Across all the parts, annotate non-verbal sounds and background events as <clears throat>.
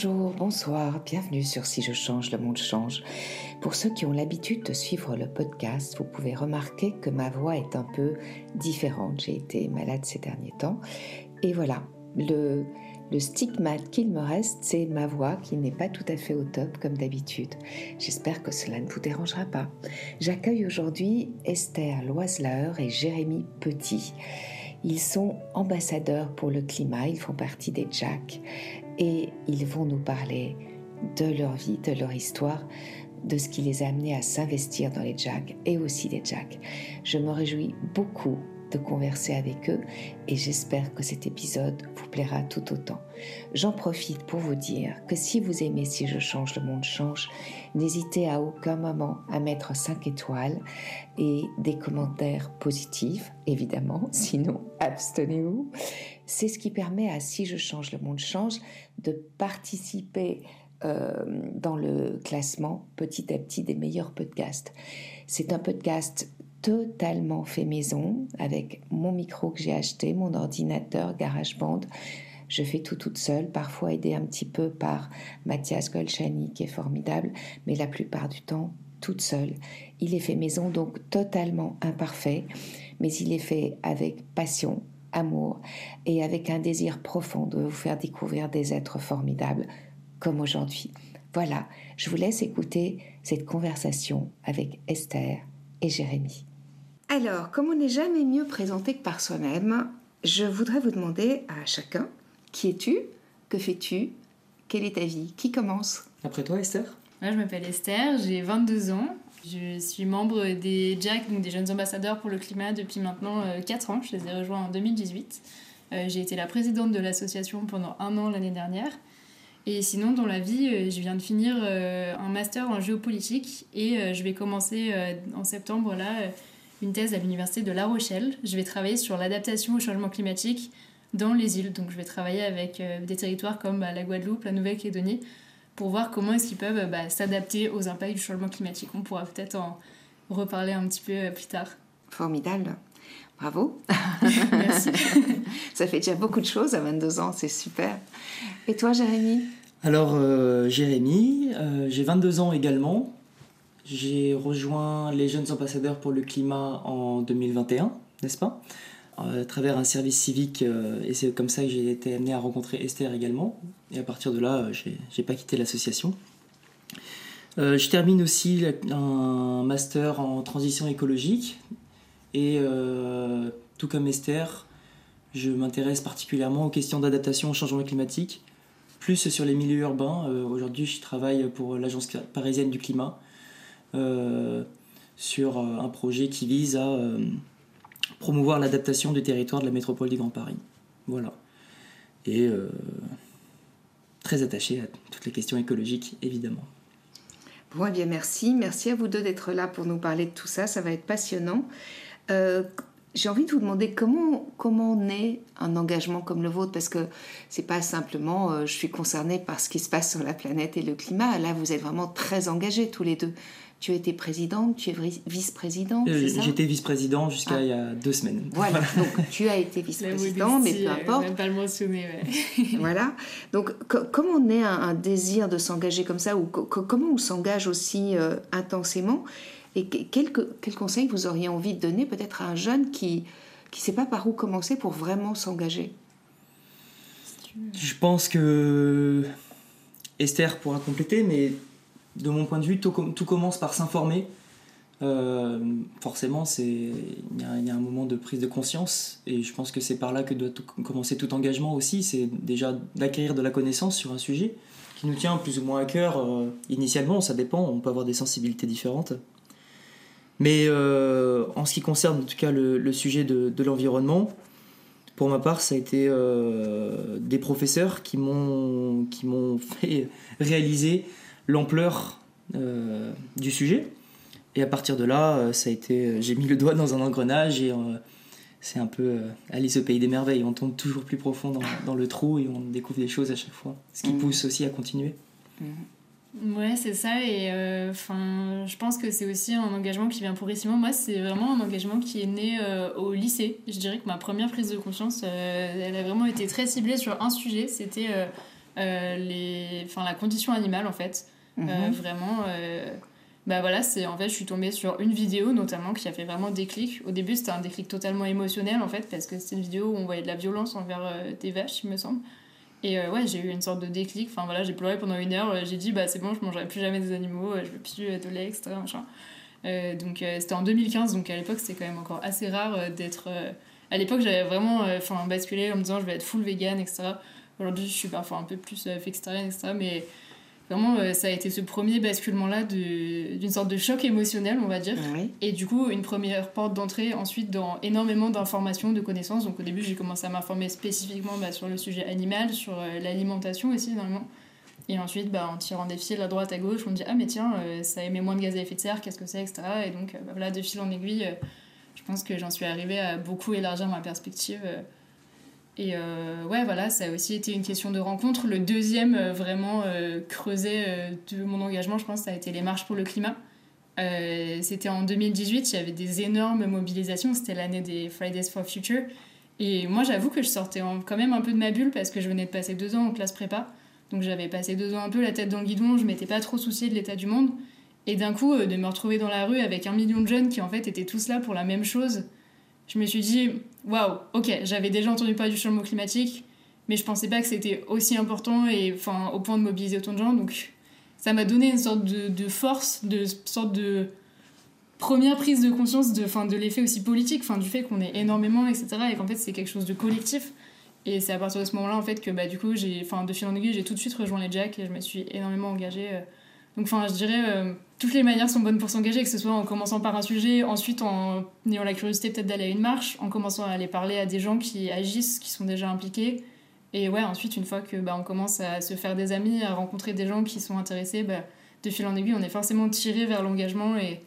Bonjour, bonsoir, bienvenue sur Si je change, le monde change. Pour ceux qui ont l'habitude de suivre le podcast, vous pouvez remarquer que ma voix est un peu différente. J'ai été malade ces derniers temps. Et voilà, le, stigmate qu'il me reste, c'est ma voix qui n'est pas tout à fait au top comme d'habitude. J'espère que cela ne vous dérangera pas. J'accueille aujourd'hui Esther Loiseleur et Jérémy Petit. Ils sont ambassadeurs pour le climat, ils font partie des Jack et ils vont nous parler de leur vie, de leur histoire, de ce qui les a amenés à s'investir dans les Jack et aussi des Jack. Je me réjouis beaucoup de converser avec eux et j'espère que cet épisode vous plaira tout autant. J'en profite pour vous dire que si vous aimez Si je change, le monde change, n'hésitez à aucun moment à mettre 5 étoiles et des commentaires positifs, évidemment, sinon abstenez-vous. C'est ce qui permet à Si je change, le monde change de participer euh, dans le classement petit à petit des meilleurs podcasts. C'est un podcast totalement fait maison avec mon micro que j'ai acheté, mon ordinateur, GarageBand. Je fais tout toute seule, parfois aidée un petit peu par Mathias Golchani qui est formidable, mais la plupart du temps toute seule. Il est fait maison donc totalement imparfait, mais il est fait avec passion, amour et avec un désir profond de vous faire découvrir des êtres formidables comme aujourd'hui. Voilà, je vous laisse écouter cette conversation avec Esther et Jérémy. Alors, comme on n'est jamais mieux présenté que par soi-même, je voudrais vous demander à chacun qui es-tu, que fais-tu, quelle est ta vie, qui commence? Après toi, Esther? Moi, je m'appelle Esther, j'ai 22 ans. Je suis membre des JAC, donc des Jeunes Ambassadeurs pour le Climat, depuis maintenant 4 euh, ans. Je les ai rejoints en 2018. Euh, j'ai été la présidente de l'association pendant un an l'année dernière. Et sinon, dans la vie, euh, je viens de finir un master en géopolitique et je vais commencer en septembre là une thèse à l'université de La Rochelle. Je vais travailler sur l'adaptation au changement climatique dans les îles. Donc je vais travailler avec des territoires comme bah, la Guadeloupe, la Nouvelle-Calédonie, pour voir comment est-ce qu'ils peuvent bah, s'adapter aux impacts du changement climatique. On pourra peut-être en reparler un petit peu euh, plus tard. Formidable. Bravo. <laughs> Merci. <laughs> Ça fait déjà beaucoup de choses à 22 ans, c'est super. Et toi, Jérémy? Alors, euh, Jérémy, j'ai 22 ans également. J'ai rejoint les jeunes ambassadeurs pour le climat en 2021, n'est-ce pas? À travers un service civique, euh, et c'est comme ça que j'ai été amené à rencontrer Esther également. Et à partir de là, euh, j'ai pas quitté l'association. Euh, je termine aussi un master en transition écologique. Et tout comme Esther, je m'intéresse particulièrement aux questions d'adaptation au changement climatique, plus sur les milieux urbains. Aujourd'hui, je travaille pour l'Agence parisienne du climat euh, sur euh, un projet qui vise à euh, promouvoir l'adaptation du territoire de la métropole du Grand Paris. Voilà. Et très attaché à toutes les questions écologiques, évidemment. Bon, eh bien, merci. Merci à vous deux d'être là pour nous parler de tout ça. Ça va être passionnant. j'ai envie de vous demander comment, comment naît un engagement comme le vôtre, parce que c'est pas simplement je suis concernée par ce qui se passe sur la planète et le climat. Là, vous êtes vraiment très engagés tous les deux. Tu as été présidente, tu es vice-présidente euh, J'étais vice-président jusqu'à ah. il y a deux semaines. Voilà, <laughs> donc tu as été vice-président, mais peu importe. Même pas le mentionner, <laughs> voilà. Donc, comment on est un, désir de s'engager comme ça, ou comment on s'engage aussi euh, intensément? Et quel, quel conseil vous auriez envie de donner peut-être à un jeune qui ne sait pas par où commencer pour vraiment s'engager? Je pense que Esther pourra compléter, mais de mon point de vue, tout, commence par s'informer. Euh, forcément, il y, a un moment de prise de conscience, et je pense que c'est par là que doit commencer tout engagement aussi. C'est déjà d'acquérir de la connaissance sur un sujet qui nous tient plus ou moins à cœur euh, initialement. Ça dépend, on peut avoir des sensibilités différentes. Mais euh, en ce qui concerne en tout cas le, sujet de, de l'environnement, pour ma part, ça a été des professeurs qui m'ont <laughs> fait réaliser l'ampleur euh, du sujet. Et à partir de là, euh, ça a été, euh, j'ai mis le doigt dans un engrenage et c'est un peu Alice au pays des merveilles. On tombe toujours plus profond dans, le trou et on découvre des choses à chaque fois, ce qui mm. pousse aussi à continuer. Mm. Ouais, c'est ça. Et enfin, je pense que c'est aussi un engagement qui vient progressivement. Moi, c'est vraiment un engagement qui est né au lycée. Je dirais que ma première prise de conscience, elle a vraiment été très ciblée sur un sujet. C'était les, enfin, la condition animale en fait. Mhm. vraiment, bah voilà, c'est en fait, je suis tombée sur une vidéo notamment qui a fait vraiment déclic. Au début, c'était un déclic totalement émotionnel en fait, parce que c'était une vidéo où on voyait de la violence envers des vaches, il me semble. Et ouais, j'ai eu une sorte de déclic. Enfin voilà, j'ai pleuré pendant une heure. J'ai dit, bah c'est bon, je mangerai plus jamais des animaux, je veux plus de lait, etc. Machin. Euh, donc euh, c'était en 2015, donc à l'époque c'était quand même encore assez rare euh, d'être. à l'époque j'avais vraiment enfin basculé en me disant je vais être full vegan, etc. Aujourd'hui je suis parfois un peu plus flexitarienne, etc. Mais vraiment ça a été ce premier basculement là d'une sorte de choc émotionnel, on va dire. Et du coup une première porte d'entrée ensuite dans énormément d'informations, de connaissances. Donc au début j'ai commencé à m'informer spécifiquement bah, sur le sujet animal, sur l'alimentation aussi énormément. Et ensuite, bah, en tirant des fils à droite, à gauche, on me dit Ah, mais tiens, euh, ça émet moins de gaz à effet de serre, qu'est-ce que c'est, etc. Et donc, euh, bah, voilà, de fil en aiguille, euh, je pense que j'en suis arrivée à beaucoup élargir ma perspective. Et ouais, voilà, ça a aussi été une question de rencontre. Le deuxième, vraiment creuset de mon engagement, je pense, ça a été les marches pour le climat. c'était en 2018, il y avait des énormes mobilisations, c'était l'année des Fridays for Future. Et moi, j'avoue que je sortais quand même un peu de ma bulle parce que je venais de passer deux ans en classe prépa. Donc j'avais passé deux ans un peu la tête dans le guidon, je m'étais pas trop souciée de l'état du monde. Et d'un coup, euh, de me retrouver dans la rue avec un million de jeunes qui en fait étaient tous là pour la même chose, je me suis dit, waouh, ok, j'avais déjà entendu parler du changement climatique, mais je pensais pas que c'était aussi important et enfin au point de mobiliser autant de gens. Donc ça m'a donné une sorte de, force, de sorte de première prise de conscience de, de l'effet aussi politique, du fait qu'on est énormément, etc. Et qu'en fait c'est quelque chose de collectif. Et c'est à partir de ce moment-là, en fait, que bah, du coup, j'ai, de fil en aiguille, j'ai tout de suite rejoint les Jacks et je me suis énormément engagée. Euh. Donc, enfin, je dirais, euh, toutes les manières sont bonnes pour s'engager, que ce soit en commençant par un sujet, ensuite en ayant la curiosité peut-être d'aller à une marche, en commençant à aller parler à des gens qui agissent, qui sont déjà impliqués. Et ouais, ensuite, une fois que bah, on commence à se faire des amis, à rencontrer des gens qui sont intéressés, bah, de fil en aiguille, on est forcément tiré vers l'engagement et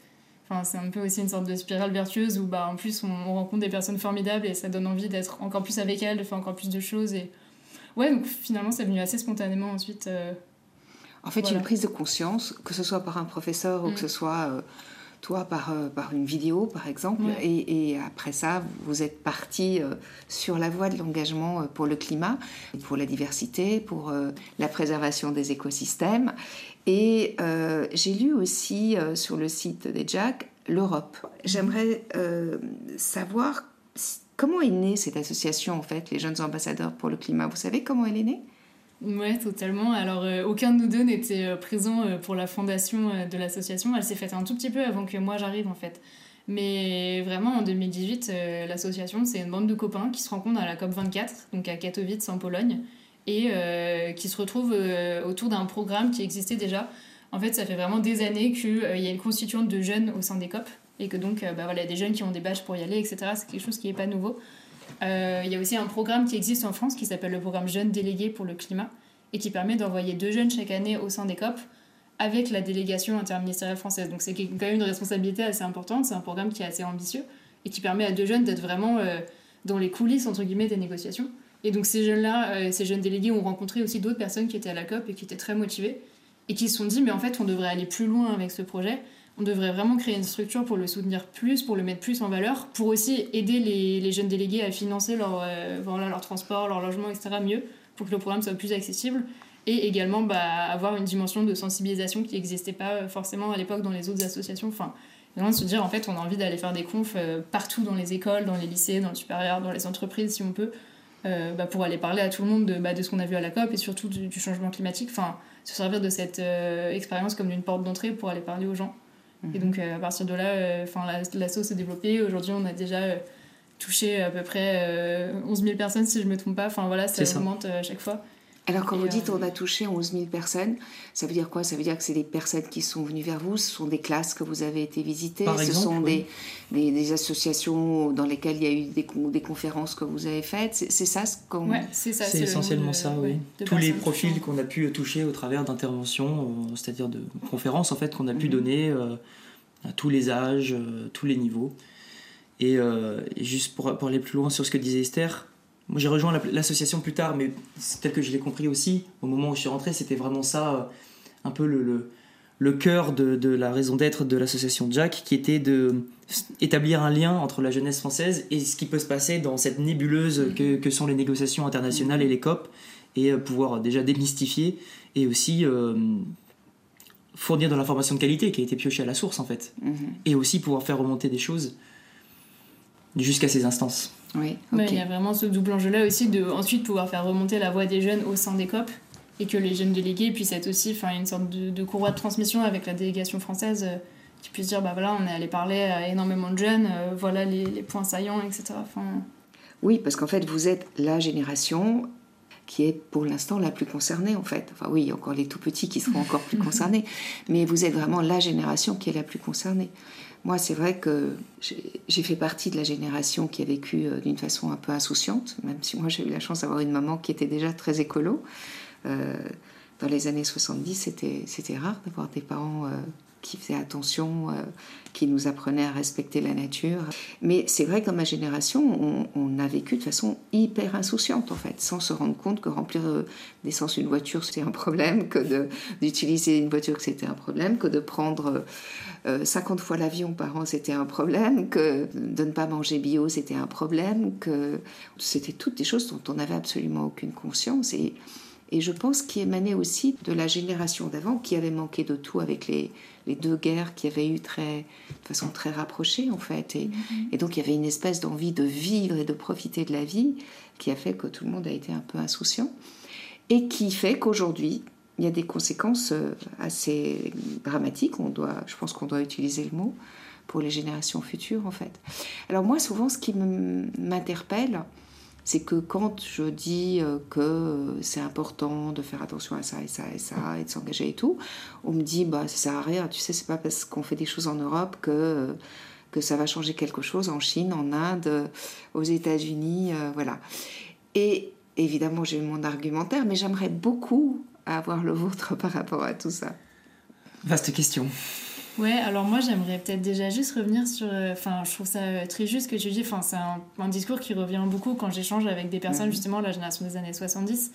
c'est un peu aussi une sorte de spirale vertueuse où bah, en plus on, rencontre des personnes formidables et ça donne envie d'être encore plus avec elles, de faire encore plus de choses. Et ouais, donc finalement c'est venu assez spontanément ensuite. Euh, en fait, une prise de conscience, que ce soit par un professeur ou que mm. ce soit euh, toi par, euh, par une vidéo par exemple. Et, et, après ça, vous êtes parti sur la voie de l'engagement pour le climat, pour la diversité, pour la préservation des écosystèmes. Et euh, j'ai lu aussi euh, sur le site des Jack l'Europe. J'aimerais euh, savoir comment est née cette association, en fait, les jeunes ambassadeurs pour le climat. Vous savez comment elle est née? Ouais, totalement. Alors, aucun de nous deux n'était présent pour la fondation de l'association. Elle s'est faite un tout petit peu avant que moi j'arrive, en fait. Mais vraiment, en 2018, l'association, c'est une bande de copains qui se rencontrent à la COP24, donc à Katowice, en Pologne et euh, qui se retrouvent euh, autour d'un programme qui existait déjà. En fait, ça fait vraiment des années qu'il euh, y a une constituante de jeunes au sein des COP et que donc bah, voilà, des jeunes qui ont des badges pour y aller, etc. C'est quelque chose qui n'est pas nouveau. Il y a aussi un programme qui existe en France qui s'appelle le programme Jeunes délégués pour le climat et qui permet d'envoyer deux jeunes chaque année au sein des COP avec la délégation interministérielle française. Donc c'est quand même une responsabilité assez importante, c'est un programme qui est assez ambitieux et qui permet à deux jeunes d'être vraiment dans les coulisses entre guillemets des négociations et donc ces jeunes-là, euh, ces jeunes délégués ont rencontré aussi d'autres personnes qui étaient à la COP et qui étaient très motivées et qui se sont dit mais en fait on devrait aller plus loin avec ce projet, on devrait vraiment créer une structure pour le soutenir plus, pour le mettre plus en valeur, pour aussi aider les, jeunes délégués à financer leur, euh, voilà, leur transport, leur logement, etc. mieux, pour que le programme soit plus accessible et également bah, avoir une dimension de sensibilisation qui n'existait pas euh, forcément à l'époque dans les autres associations. Enfin, vraiment se dire en fait on a envie d'aller faire des confs partout dans les écoles, dans les lycées, dans le supérieur, dans les entreprises si on peut, euh, bah, pour aller parler à tout le monde de, bah, de ce qu'on a vu à la COP et surtout du, changement climatique. Enfin, se servir de cette euh, expérience comme d'une porte d'entrée pour aller parler aux gens. Et mhm. donc, euh, à partir de là, enfin la, sauce s'est développée. Aujourd'hui, on a déjà touché à peu près 11 000 personnes, si je ne me trompe pas. Enfin, voilà, ça augmente à chaque fois. Alors quand vous dites euh, on a touché 11 000 personnes, ça veut dire quoi? Ça veut dire que c'est des personnes qui sont venues vers vous, ce sont des classes que vous avez été visitées, ce sont des, des, associations dans lesquelles il y a eu des, des conférences que vous avez faites. C'est ça ce qu'on... Ouais, c'est ça. C'est essentiellement ça, oui. Tous les profils qu'on a pu toucher au travers d'interventions, euh, c'est-à-dire de conférences en fait qu'on a pu mhm. donner euh, à tous les âges, tous les niveaux. Et, et juste pour, pour, aller plus loin sur ce que disait Esther, j'ai rejoint l'association plus tard, mais tel que je l'ai compris aussi, au moment où je suis rentré, c'était vraiment ça, euh, un peu le, le, cœur de, de, la raison d'être de l'association Jack, qui était de établir un lien entre la jeunesse française et ce qui peut se passer dans cette nébuleuse que, que sont les négociations internationales et les COP, et pouvoir déjà démystifier et aussi fournir de l'information de qualité qui a été piochée à la source en fait. Mhm. Et aussi pouvoir faire remonter des choses jusqu'à ces instances. Oui, il y a vraiment ce double enjeu-là aussi de ensuite pouvoir faire remonter la voix des jeunes au sein des COP et que les jeunes délégués puissent être aussi enfin, une sorte de, courroie de transmission avec la délégation française euh, qui puisse dire bah voilà, on est allé parler à énormément de jeunes, euh, voilà les, les, points saillants, etc. Enfin... Oui, parce qu'en fait, vous êtes la génération qui est pour l'instant la plus concernée en fait. Enfin oui, il y a encore les tout petits qui seront encore plus <laughs> concernés, mais vous êtes vraiment la génération qui est la plus concernée. Moi, c'est vrai que j'ai fait partie de la génération qui a vécu euh, d'une façon un peu insouciante, même si moi j'ai eu la chance d'avoir une maman qui était déjà très écolo. Euh, dans les années 70, c'était rare d'avoir des parents euh, qui faisaient attention, euh, qui nous apprenaient à respecter la nature. Mais c'est vrai que dans ma génération, on, a vécu de façon hyper insouciante, en fait, sans se rendre compte que remplir d'essence une voiture, c'était un problème, que d'utiliser une voiture, c'était un problème, que de prendre 50 fois l'avion par an, c'était un problème, que de ne pas manger bio, c'était un problème, que c'était toutes des choses dont on n'avait absolument aucune conscience. Et je pense qu'il émanait aussi de la génération d'avant qui avait manqué de tout avec les, les, deux guerres qui avaient eu très, de façon très rapprochée en fait. Et, mm-hmm. et donc il y avait une espèce d'envie de vivre et de profiter de la vie qui a fait que tout le monde a été un peu insouciant et qui fait qu'aujourd'hui il y a des conséquences euh, assez dramatiques. On doit, je pense qu'on doit utiliser le mot pour les générations futures en fait. Alors moi souvent ce qui m'interpelle c'est que quand je dis euh, que c'est important de faire attention à ça et ça et ça et de s'engager et tout, on me dit bah ça sert à rien, tu sais c'est pas parce qu'on fait des choses en Europe que que ça va changer quelque chose en Chine, en Inde, aux États-Unis, euh, voilà. Et évidemment j'ai mon argumentaire, mais j'aimerais beaucoup avoir le vôtre <laughs> par rapport à tout ça. Vaste question. Ouais, alors moi j'aimerais peut-être déjà juste revenir sur. Euh, enfin, je trouve ça euh, très juste que tu dis. Enfin, c'est un, discours qui revient beaucoup quand j'échange avec des personnes, justement, la génération des années 70.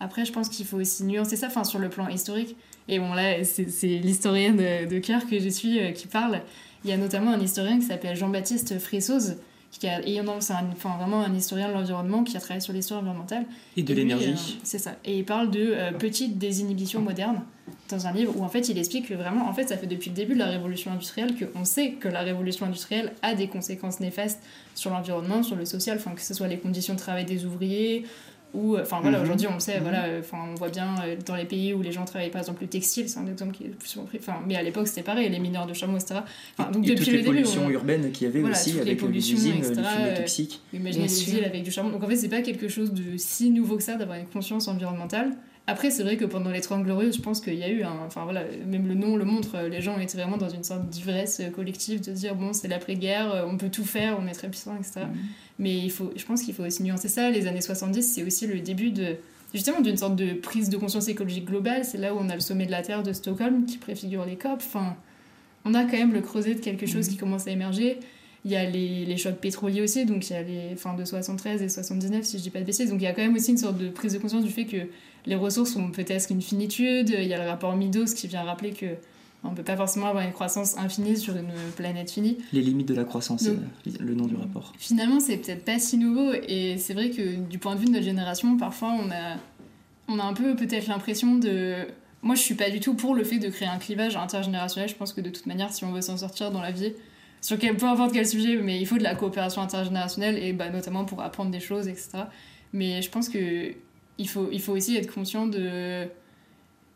Après, je pense qu'il faut aussi nuancer ça, enfin, sur le plan historique. Et bon, là, c'est l'historien de, cœur que je suis euh, qui parle. Il y a notamment un historien qui s'appelle Jean-Baptiste Fressoz, qui a, et c'est enfin, vraiment un historien de l'environnement qui a travaillé sur l'histoire environnementale. Et de l'énergie. c'est ça. Et il parle de petites désinhibitions modernes dans un livre où en fait il explique que vraiment en fait ça fait depuis le début de la révolution industrielle qu'on sait que la révolution industrielle a des conséquences néfastes sur l'environnement, sur le social, enfin que ce soit les conditions de travail des ouvriers ou enfin voilà mhm. aujourd'hui on le sait mhm. voilà enfin on voit bien euh, dans les pays où les gens travaillent par exemple le textile c'est un exemple qui est le plus souvent pris enfin mais à l'époque c'était pareil les mineurs de chameau etc enfin, donc et depuis toutes les pollutions urbaines qu'il y avait aussi avec les usines etc., les toxiques imaginez les villes avec du charbon donc en fait c'est pas quelque chose de si nouveau que ça d'avoir une conscience environnementale après, c'est vrai que pendant les Trente Glorieuses, je pense qu'il y a eu un. Enfin voilà, même le nom le montre, les gens étaient vraiment dans une sorte d'ivresse collective de dire bon, c'est l'après-guerre, on peut tout faire, on est très puissant, etc. Mm. Mais il faut, je pense qu'il faut aussi nuancer ça. Les années 70, c'est aussi le début de. Justement, d'une sorte de prise de conscience écologique globale. C'est là où on a le sommet de la Terre de Stockholm qui préfigure les COP. Enfin, on a quand même le creuset de quelque chose mm. qui commence à émerger. Il y a les, les, chocs pétroliers aussi, donc il y a les fins de 73 et 79, si je dis pas de bêtises. Donc il y a quand même aussi une sorte de prise de conscience du fait que les ressources ont peut-être une finitude. Il y a le rapport Midos qui vient rappeler que on ne peut pas forcément avoir une croissance infinie sur une planète finie. Les limites de la croissance, euh, le nom du rapport. Finalement, c'est peut-être pas si nouveau et c'est vrai que du point de vue de notre génération, parfois on a, on a un peu peut-être l'impression de. Moi, je suis pas du tout pour le fait de créer un clivage intergénérationnel. Je pense que de toute manière, si on veut s'en sortir dans la vie, sur quel, peu importe quel sujet, mais il faut de la coopération intergénérationnelle et bah, notamment pour apprendre des choses, etc. Mais je pense que il faut, il faut aussi être conscient de,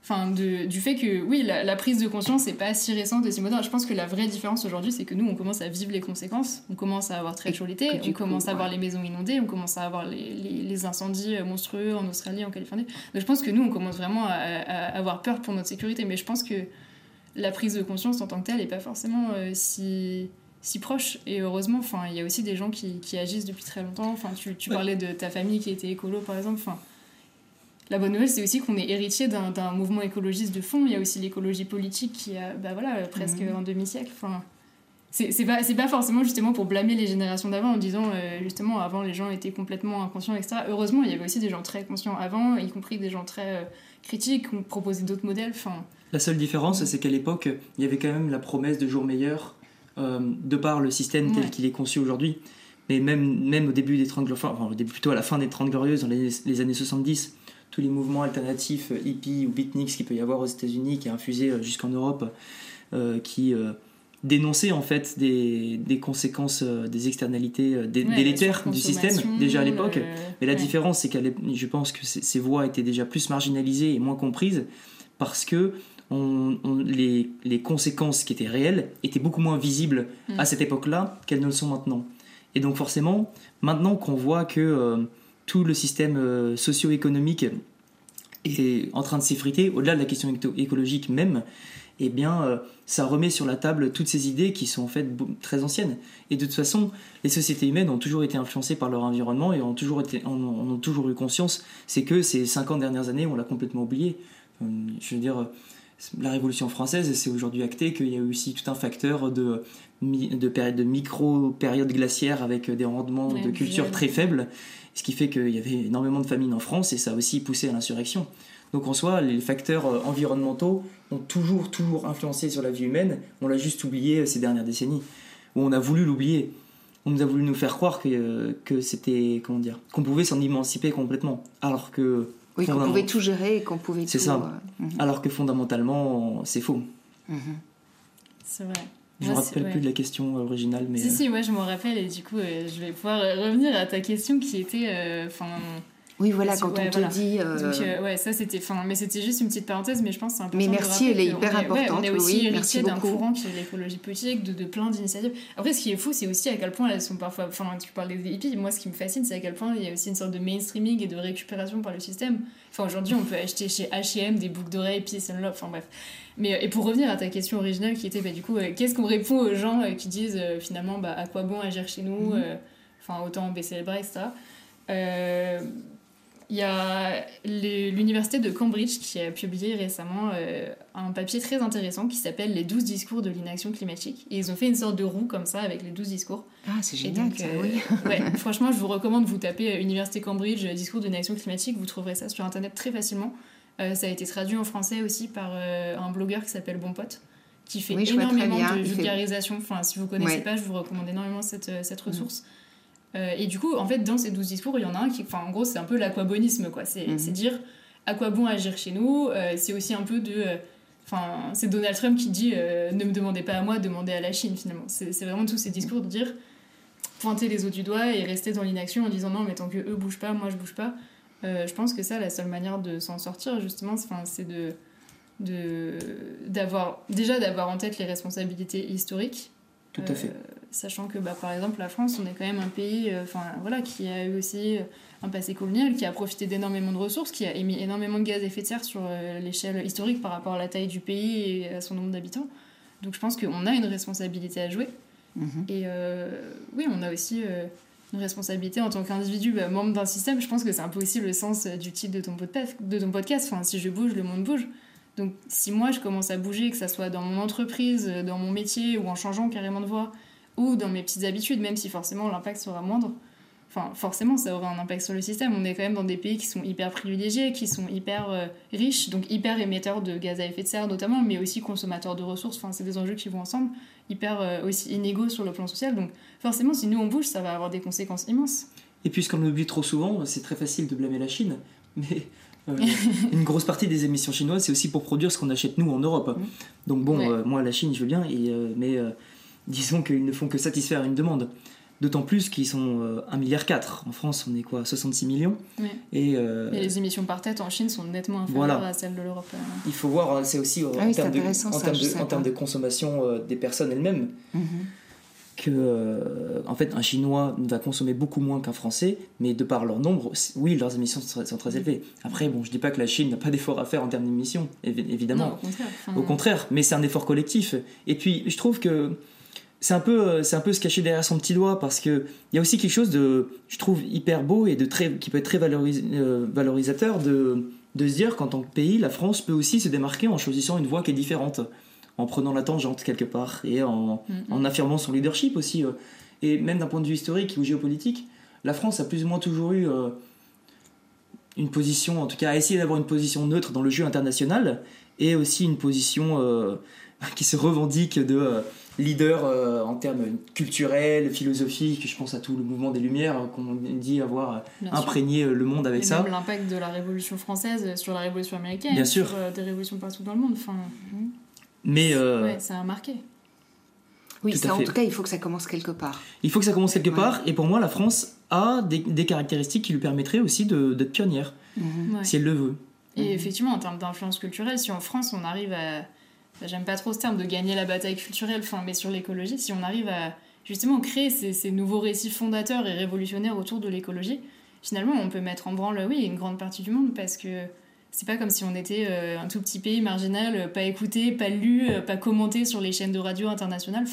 enfin de, du fait que oui, la, prise de conscience n'est pas si récente et si moderne. Je pense que la vraie différence aujourd'hui, c'est que nous, on commence à vivre les conséquences. On commence à avoir très chaud l'été, on commence à avoir les maisons inondées, on commence à avoir les, les, incendies euh, monstrueux en Australie, en Californie. Donc je pense que nous, on commence vraiment à, avoir peur pour notre sécurité. Mais je pense que la prise de conscience en tant que telle n'est pas forcément euh, si si proche et heureusement enfin il y a aussi des gens qui, qui, agissent depuis très longtemps enfin tu, tu parlais de ta famille qui était écolo par exemple enfin la bonne nouvelle, c'est aussi qu'on est héritier d'un mouvement écologiste de fond. Il y a aussi l'écologie politique qui a, bah voilà, presque mhm. un demi-siècle. Enfin, c'est pas, pas forcément justement pour blâmer les générations d'avant en disant euh, justement avant les gens étaient complètement inconscients, etc. Heureusement, il y avait aussi des gens très conscients avant, y compris des gens très euh, critiques qui ont proposé d'autres modèles. Enfin, la seule différence, c'est qu'à l'époque, il y avait quand même la promesse de jours meilleurs euh, de par le système tel qu'il est conçu aujourd'hui. Mais même, même au début des 30 enfin, au début plutôt à la fin des 30 glorieuses, dans les, les années 70, tous les mouvements alternatifs hippie ou beatniks qu'il peut y avoir aux États-Unis, qui a infusé jusqu'en Europe, qui dénonçaient en fait des, des conséquences, des externalités délétères du système déjà à l'époque. Mais la différence, c'est que je pense que ces voix étaient déjà plus marginalisées et moins comprises parce que on, les, les, conséquences qui étaient réelles étaient beaucoup moins visibles à mm. cette époque-là qu'elles ne le sont maintenant. Et donc forcément, maintenant qu'on voit que euh, tout le système euh, socio-économique est en train de s'effriter, au-delà de la question écologique même, eh bien, euh, ça remet sur la table toutes ces idées qui sont en fait très anciennes. Et de toute façon, les sociétés humaines ont toujours été influencées par leur environnement et ont toujours, été, ont toujours eu conscience. C'est que ces 50 dernières années, on l'a complètement oublié. je veux dire, la Révolution française, c'est aujourd'hui acté qu'il y a eu aussi tout un facteur de, de, période, de micro-période glaciaire avec des rendements de culture très faibles, ce qui fait qu'il y avait énormément de famines en France et ça a aussi poussé à l'insurrection. Donc en soi, les facteurs euh, environnementaux ont toujours, toujours influencé sur la vie humaine, on l'a juste oublié ces dernières décennies, ou on a voulu l'oublier. On nous a voulu nous faire croire que, euh, que c'était, comment dire, qu'on pouvait s'en émanciper complètement, alors que oui, qu'on pouvait tout gérer et qu'on pouvait C'est ça. Euh, mhm. Alors que fondamentalement, c'est faux. Mhm. C'est vrai. Je ne me rappelle plus de la question originale, mais... Si, si, ouais, je me rappelle, et du coup, euh, je vais pouvoir revenir à ta question qui était... Euh, enfin oui, voilà, quand on te dit. Euh, Donc, euh, ouais, ça c'était. Fin, mais c'était juste une petite parenthèse, mais je pense que c'est important. Mais merci, elle est hyper importante. on est aussi oui, héritier d'un courant qui est l'écologie politique, de, de plein d'initiatives. Après, ce qui est fou, c'est aussi à quel point elles sont parfois. Enfin, tu parles des hippies, moi ce qui me fascine, c'est à quel point il y a aussi une sorte de mainstreaming et de récupération par le système. Enfin, aujourd'hui, on peut acheter chez HM des boucles d'oreilles, Peace and Love, enfin bref. Mais, et pour revenir à ta question originale qui était, bah, du coup, euh, qu'est-ce qu'on répond aux gens qui disent finalement, bah, à quoi bon agir chez nous mm-hmm. Enfin, autant baisser les bras, etc. Euh, il y a l'université de Cambridge qui a publié récemment euh, un papier très intéressant qui s'appelle Les 12 discours de l'inaction climatique. Et ils ont fait une sorte de roue comme ça avec les 12 discours. Ah, c'est génial, ça, euh, oui. <laughs> ouais, <laughs> franchement, je vous recommande, vous tapez euh, Université Cambridge, discours de l'inaction climatique, vous trouverez ça sur Internet très facilement. ça a été traduit en français aussi par un blogueur qui s'appelle Bon Pote qui fait énormément de vulgarisation. Enfin, si vous connaissez pas, je vous recommande énormément cette, cette mm. ressource. Euh, et du coup, en fait, dans ces douze discours, il y en a un qui, enfin, en gros, c'est un peu l'aquabonisme, quoi. C'est mhm. dire à quoi bon agir chez nous. Euh, c'est aussi un peu de. Euh, enfin, c'est Donald Trump qui dit ne me demandez pas à moi, demandez à la Chine, finalement. C'est vraiment tous ces discours de dire pointer les autres du doigt et rester dans l'inaction en disant non, mais tant que eux bougent pas, moi je bouge pas. je pense que ça, la seule manière de s'en sortir, justement, c'est de d'avoir déjà d'avoir en tête les responsabilités historiques tout à fait. Sachant que, bah, par exemple, la France, on est quand même un pays euh, voilà, qui a eu aussi euh, un passé colonial, qui a profité d'énormément de ressources, qui a émis énormément de gaz à effet de serre sur euh, l'échelle historique par rapport à la taille du pays et à son nombre d'habitants. Donc je pense qu'on a une responsabilité à jouer. Mhm. Et oui, on a aussi une responsabilité en tant qu'individu, bah, membre d'un système. Je pense que c'est un peu aussi le sens du titre de ton podcast. De ton podcast. Enfin, si je bouge, le monde bouge. Donc si moi je commence à bouger, que ça soit dans mon entreprise, dans mon métier ou en changeant carrément de voie, ou dans mes petites habitudes, même si forcément l'impact sera moindre, enfin forcément ça aura un impact sur le système. On est quand même dans des pays qui sont hyper privilégiés, qui sont hyper euh, riches, donc hyper émetteurs de gaz à effet de serre notamment, mais aussi consommateurs de ressources. Enfin c'est des enjeux qui vont ensemble, hyper euh, aussi inégaux sur le plan social. Donc forcément si nous on bouge, ça va avoir des conséquences immenses. Et puisqu'on l'oublie trop souvent, c'est très facile de blâmer la Chine, mais euh, <laughs> une grosse partie des émissions chinoises, c'est aussi pour produire ce qu'on achète nous en Europe. Mm. Donc bon, euh, moi la Chine, je veux bien, et, euh, mais disons qu'ils ne font que satisfaire une demande. D'autant plus qu'ils sont 1,4 milliard. En France, on est quoi 66 millions. Et, les émissions par tête en Chine sont nettement inférieures à celles de l'Europe. Il faut voir, c'est aussi ah en, termes de, en, termes de, consommation des personnes elles-mêmes. Mm-hmm que euh, en fait un chinois va consommer beaucoup moins qu'un français mais de par leur nombre oui leurs émissions sont très, élevées après bon je dis pas que la Chine n'a pas d'effort à faire en termes d'émissions évidemment au, contraire. mais c'est un effort collectif et puis je trouve que c'est un peu euh, c'est un peu se cacher derrière son petit doigt parce que il y a aussi quelque chose de je trouve hyper beau et de très qui peut être très euh, valorisateur de de se dire qu'en tant que pays la France peut aussi se démarquer en choisissant une voie qui est différente en prenant la tangente quelque part et en, en affirmant son leadership aussi. Euh. Et même d'un point de vue historique ou géopolitique, la France a plus ou moins toujours eu euh, une position, en tout cas a essayé d'avoir une position neutre dans le jeu international et aussi une position <laughs> qui se revendique de leader euh, en termes culturels, philosophiques. Je pense à tout le mouvement des Lumières euh, qu'on dit avoir Bien sûr. imprégné euh, le monde avec Et ça. même l'impact de la Révolution française sur la Révolution américaine, Bien sûr. sur euh, des révolutions partout dans le monde. Enfin, Mais euh, ouais, ça a marqué. Oui, Tout à ça, en tout cas, il faut que ça commence quelque part. il faut que ça commence quelque Ouais. part. Et pour moi, la France a des, des caractéristiques qui lui permettraient aussi d'être pionnière, Mhm. Ouais. si elle le veut. Et Mhm. effectivement, en termes d'influence culturelle, si en France on arrive à. J'aime pas trop ce terme de gagner la bataille culturelle, enfin, mais sur l'écologie, si on arrive à justement créer ces, nouveaux récits fondateurs et révolutionnaires autour de l'écologie, finalement on peut mettre en branle, oui, une grande partie du monde parce que c'est pas comme si on était euh, un tout petit pays marginal, pas écouté, pas lu, pas commenté sur les chaînes de radio internationales.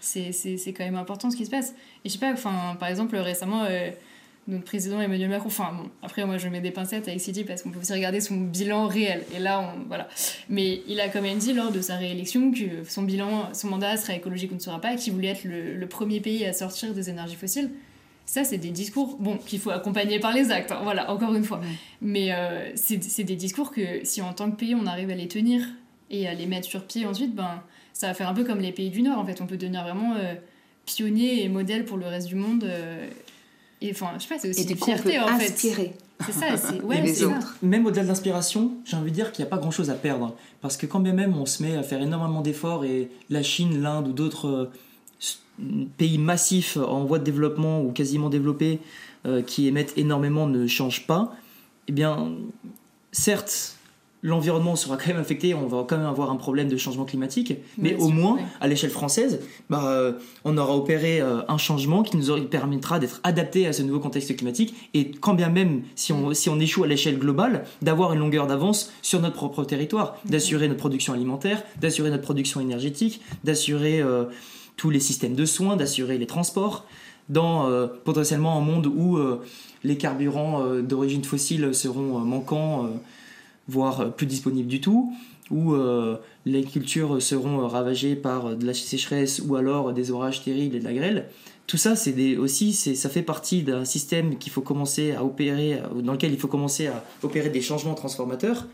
C'est quand même important ce qui se passe. Et je sais pas, par exemple, récemment. euh, notre président Emmanuel Macron, enfin bon, après moi je mets des pincettes avec City parce qu'on peut aussi regarder son bilan réel. Et là, on, voilà. Mais il a quand même dit lors de sa réélection que son bilan, son mandat sera écologique ou ne sera pas, qu'il voulait être le, le premier pays à sortir des énergies fossiles. Ça, c'est des discours, bon, qu'il faut accompagner par les actes, hein, voilà, encore une fois. Mais euh, c'est c'est des discours que si en tant que pays on arrive à les tenir et à les mettre sur pied ensuite, ben, ça va faire un peu comme les pays du Nord, en fait. On peut devenir vraiment euh, pionnier et modèle pour le reste du monde. euh, et enfin, je sais pas, c'est aussi Et une du coup, on peut fierté, en fait. inspirer C'est ça, c'est <laughs> ouais, les c'est ça. autres. Même au-delà de l'inspiration, j'ai envie de dire qu'il n'y a pas grand-chose à perdre. Parce que quand bien même on se met à faire énormément d'efforts et la Chine, l'Inde ou d'autres euh, pays massifs en voie de développement ou quasiment développés euh, qui émettent énormément ne changent pas, eh bien, certes, l'environnement sera quand même affecté, on va quand même avoir un problème de changement climatique, mais au sûr, moins, ouais. à l'échelle française, bah, euh, on aura opéré euh, un changement qui nous permettra d'être adapté à ce nouveau contexte climatique et quand bien même si on, si on échoue à l'échelle globale, d'avoir une longueur d'avance sur notre propre territoire, d'assurer notre production alimentaire, d'assurer notre production énergétique, d'assurer euh, tous les systèmes de soins, d'assurer les transports, dans potentiellement un monde où les carburants d'origine fossile seront manquants, voire euh, plus disponibles du tout, où euh, les cultures seront euh, ravagées par de la sécheresse ou alors des orages terribles et de la grêle. Tout ça, c'est aussi, ça fait partie d'un système qu'il faut commencer à opérer, dans lequel il faut commencer à opérer des changements transformateurs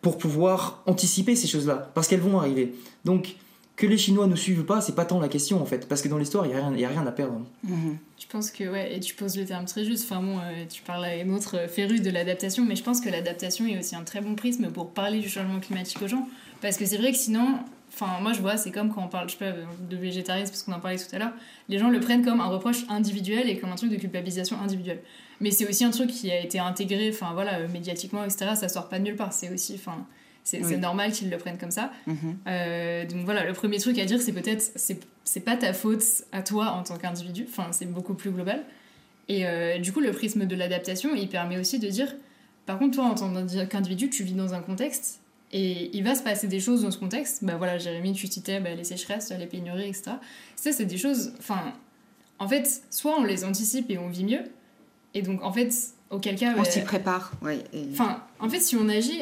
pour pouvoir anticiper ces choses-là, parce qu'elles vont arriver. Donc, que les Chinois nous suivent pas, c'est pas tant la question en fait, parce que dans l'histoire, il n'y a, rien- il y a rien à perdre. Mhm. Je pense que, ouais, et tu poses le terme très juste. Enfin bon, euh, tu parles à une autre euh, férue de l'adaptation, mais je pense que l'adaptation est aussi un très bon prisme pour parler du changement climatique aux gens. Parce que c'est vrai que sinon, enfin, moi je vois, c'est comme quand on parle, je sais pas, de végétarisme, parce qu'on en parlait tout à l'heure, les gens le prennent comme un reproche individuel et comme un truc de culpabilisation individuelle. Mais c'est aussi un truc qui a été intégré, enfin voilà, euh, médiatiquement, etc. Ça sort pas de nulle part. C'est aussi, enfin, c'est Oui. normal qu'ils le prennent comme ça. Mhm. Euh, donc voilà, le premier truc à dire, c'est peut-être, c'est, c'est pas ta faute à toi en tant qu'individu, enfin, c'est beaucoup plus global. Et euh, du coup, le prisme de l'adaptation, il permet aussi de dire, par contre, toi, en tant qu'individu, tu vis dans un contexte, et il va se passer des choses dans ce contexte. Bah voilà, Jérémy, tu citais bah, les sécheresses, les pénuries, etc. Ça, c'est des choses, enfin, en fait, soit on les anticipe et on vit mieux, et donc, en fait, auquel cas... On bah, s'y prépare, oui. et- Enfin, en fait, si on agit,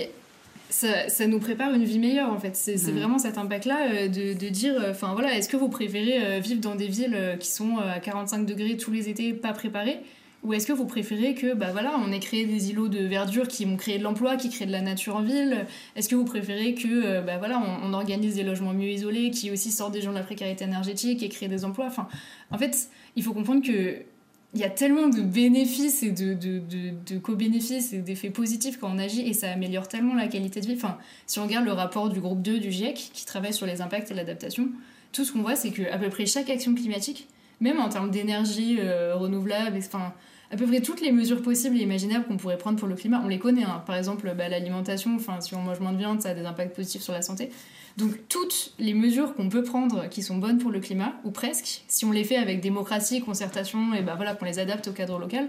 ça, ça nous prépare une vie meilleure, en fait. C'est Mhm. vraiment cet impact-là euh, de, de dire, euh, enfin voilà, est-ce que vous préférez euh, vivre dans des villes qui sont à 45 degrés tous les étés, pas préparées? Ou est-ce que vous préférez que, bah voilà, on ait créé des îlots de verdure qui vont créer de l'emploi, qui créent de la nature en ville? Est-ce que vous préférez que, bah voilà, on, on organise des logements mieux isolés, qui aussi sortent des gens de la précarité énergétique et créent des emplois? Enfin, en fait, il faut comprendre que il y a tellement de bénéfices et de, de, de, co-bénéfices et d'effets positifs quand on agit et ça améliore tellement la qualité de vie. Enfin, si on regarde le rapport du groupe 2 du GIEC qui travaille sur les impacts et l'adaptation, tout ce qu'on voit, c'est qu'à peu près chaque action climatique, même en termes d'énergie euh, renouvelable, enfin, à peu près toutes les mesures possibles et imaginables qu'on pourrait prendre pour le climat, on les connaît. hein. Par exemple, bah, l'alimentation, enfin, si on mange moins de viande, ça a des impacts positifs sur la santé. Donc toutes les mesures qu'on peut prendre qui sont bonnes pour le climat, ou presque, si on les fait avec démocratie, concertation, et bah voilà, qu'on les adapte au cadre local,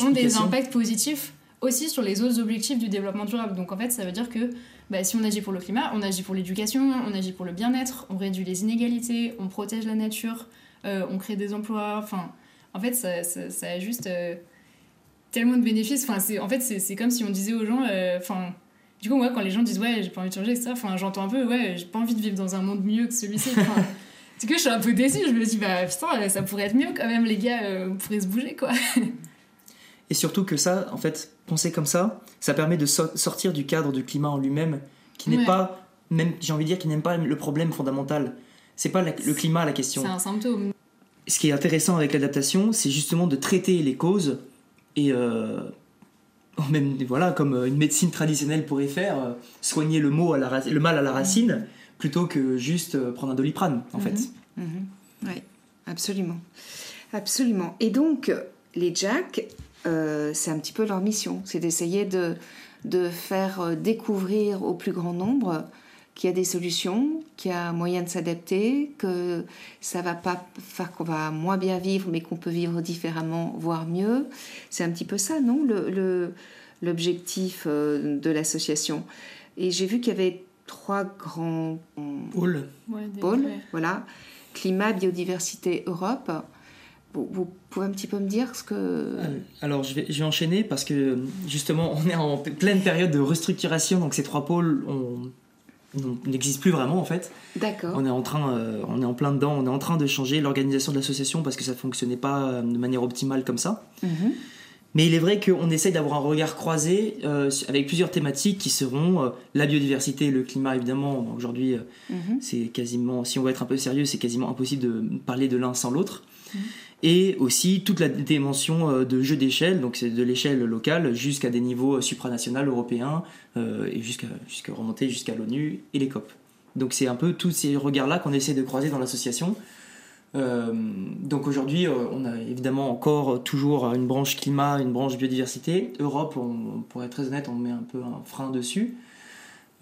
ont des impacts positifs aussi sur les autres objectifs du développement durable. Donc en fait, ça veut dire que bah, si on agit pour le climat, on agit pour l'éducation, on agit pour le bien-être, on réduit les inégalités, on protège la nature, euh, on crée des emplois. Enfin, en fait, ça, ça, ça a juste euh, tellement de bénéfices. Enfin, c'est, en fait, c'est, c'est comme si on disait aux gens, euh, enfin. du coup, moi, quand les gens disent ouais, j'ai pas envie de changer, etc., enfin, j'entends un peu ouais, j'ai pas envie de vivre dans un monde mieux que celui-ci. Du <laughs> coup, je suis un peu déçue. Je me dis bah putain, ça pourrait être mieux quand même, les gars, euh, on pourrait se bouger quoi. Et surtout que ça, en fait, penser comme ça, ça permet de so- sortir du cadre du climat en lui-même, qui n'est Ouais. pas, même, j'ai envie de dire, qui n'aime pas le problème fondamental. C'est pas le climat la question. C'est un symptôme. Ce qui est intéressant avec l'adaptation, c'est justement de traiter les causes et euh, <laughs> même voilà comme euh, une médecine traditionnelle pourrait faire, euh, soigner le, mot à la, le mal à la racine plutôt que juste prendre un doliprane en fait. Mhm. Mhm. Oui, absolument, absolument. Et donc les Jack, c'est un petit peu leur mission, c'est d'essayer de, de faire découvrir au plus grand nombre qu'il y a des solutions, qu'il y a moyen de s'adapter, que ça va pas faire qu'on va moins bien vivre, mais qu'on peut vivre différemment, voire mieux. C'est un petit peu ça, non L'objectif euh, de l'association. Et j'ai vu qu'il y avait trois grands pôles. pôles, voilà. Climat, biodiversité, Europe. Vous, pouvez un petit peu me dire ce que... Euh, alors, je vais, je vais enchaîner parce que justement, on est en pleine période de restructuration, donc ces trois pôles ont n'existe plus vraiment en fait. D'accord. On est en train, euh, on est en plein dedans, on est en train de changer l'organisation de l'association parce que ça fonctionnait pas euh, de manière optimale comme ça. Mhm. Mais il est vrai qu'on essaye d'avoir un regard croisé euh, avec plusieurs thématiques qui seront la biodiversité, le climat évidemment. Aujourd'hui, mhm. c'est quasiment, si on veut être un peu sérieux, c'est quasiment impossible de parler de l'un sans l'autre. Mhm et aussi toute la dimension euh, de jeu d'échelle, donc c'est de l'échelle locale jusqu'à des niveaux supranationaux européens euh, et jusqu'à remonter jusqu'à l'ONU et les COP. Donc c'est un peu tous ces regards-là qu'on essaie de croiser dans l'association. Euh, donc aujourd'hui, on a évidemment encore toujours une branche climat, une branche biodiversité. Europe, on, pour être très honnête, on met un peu un frein dessus.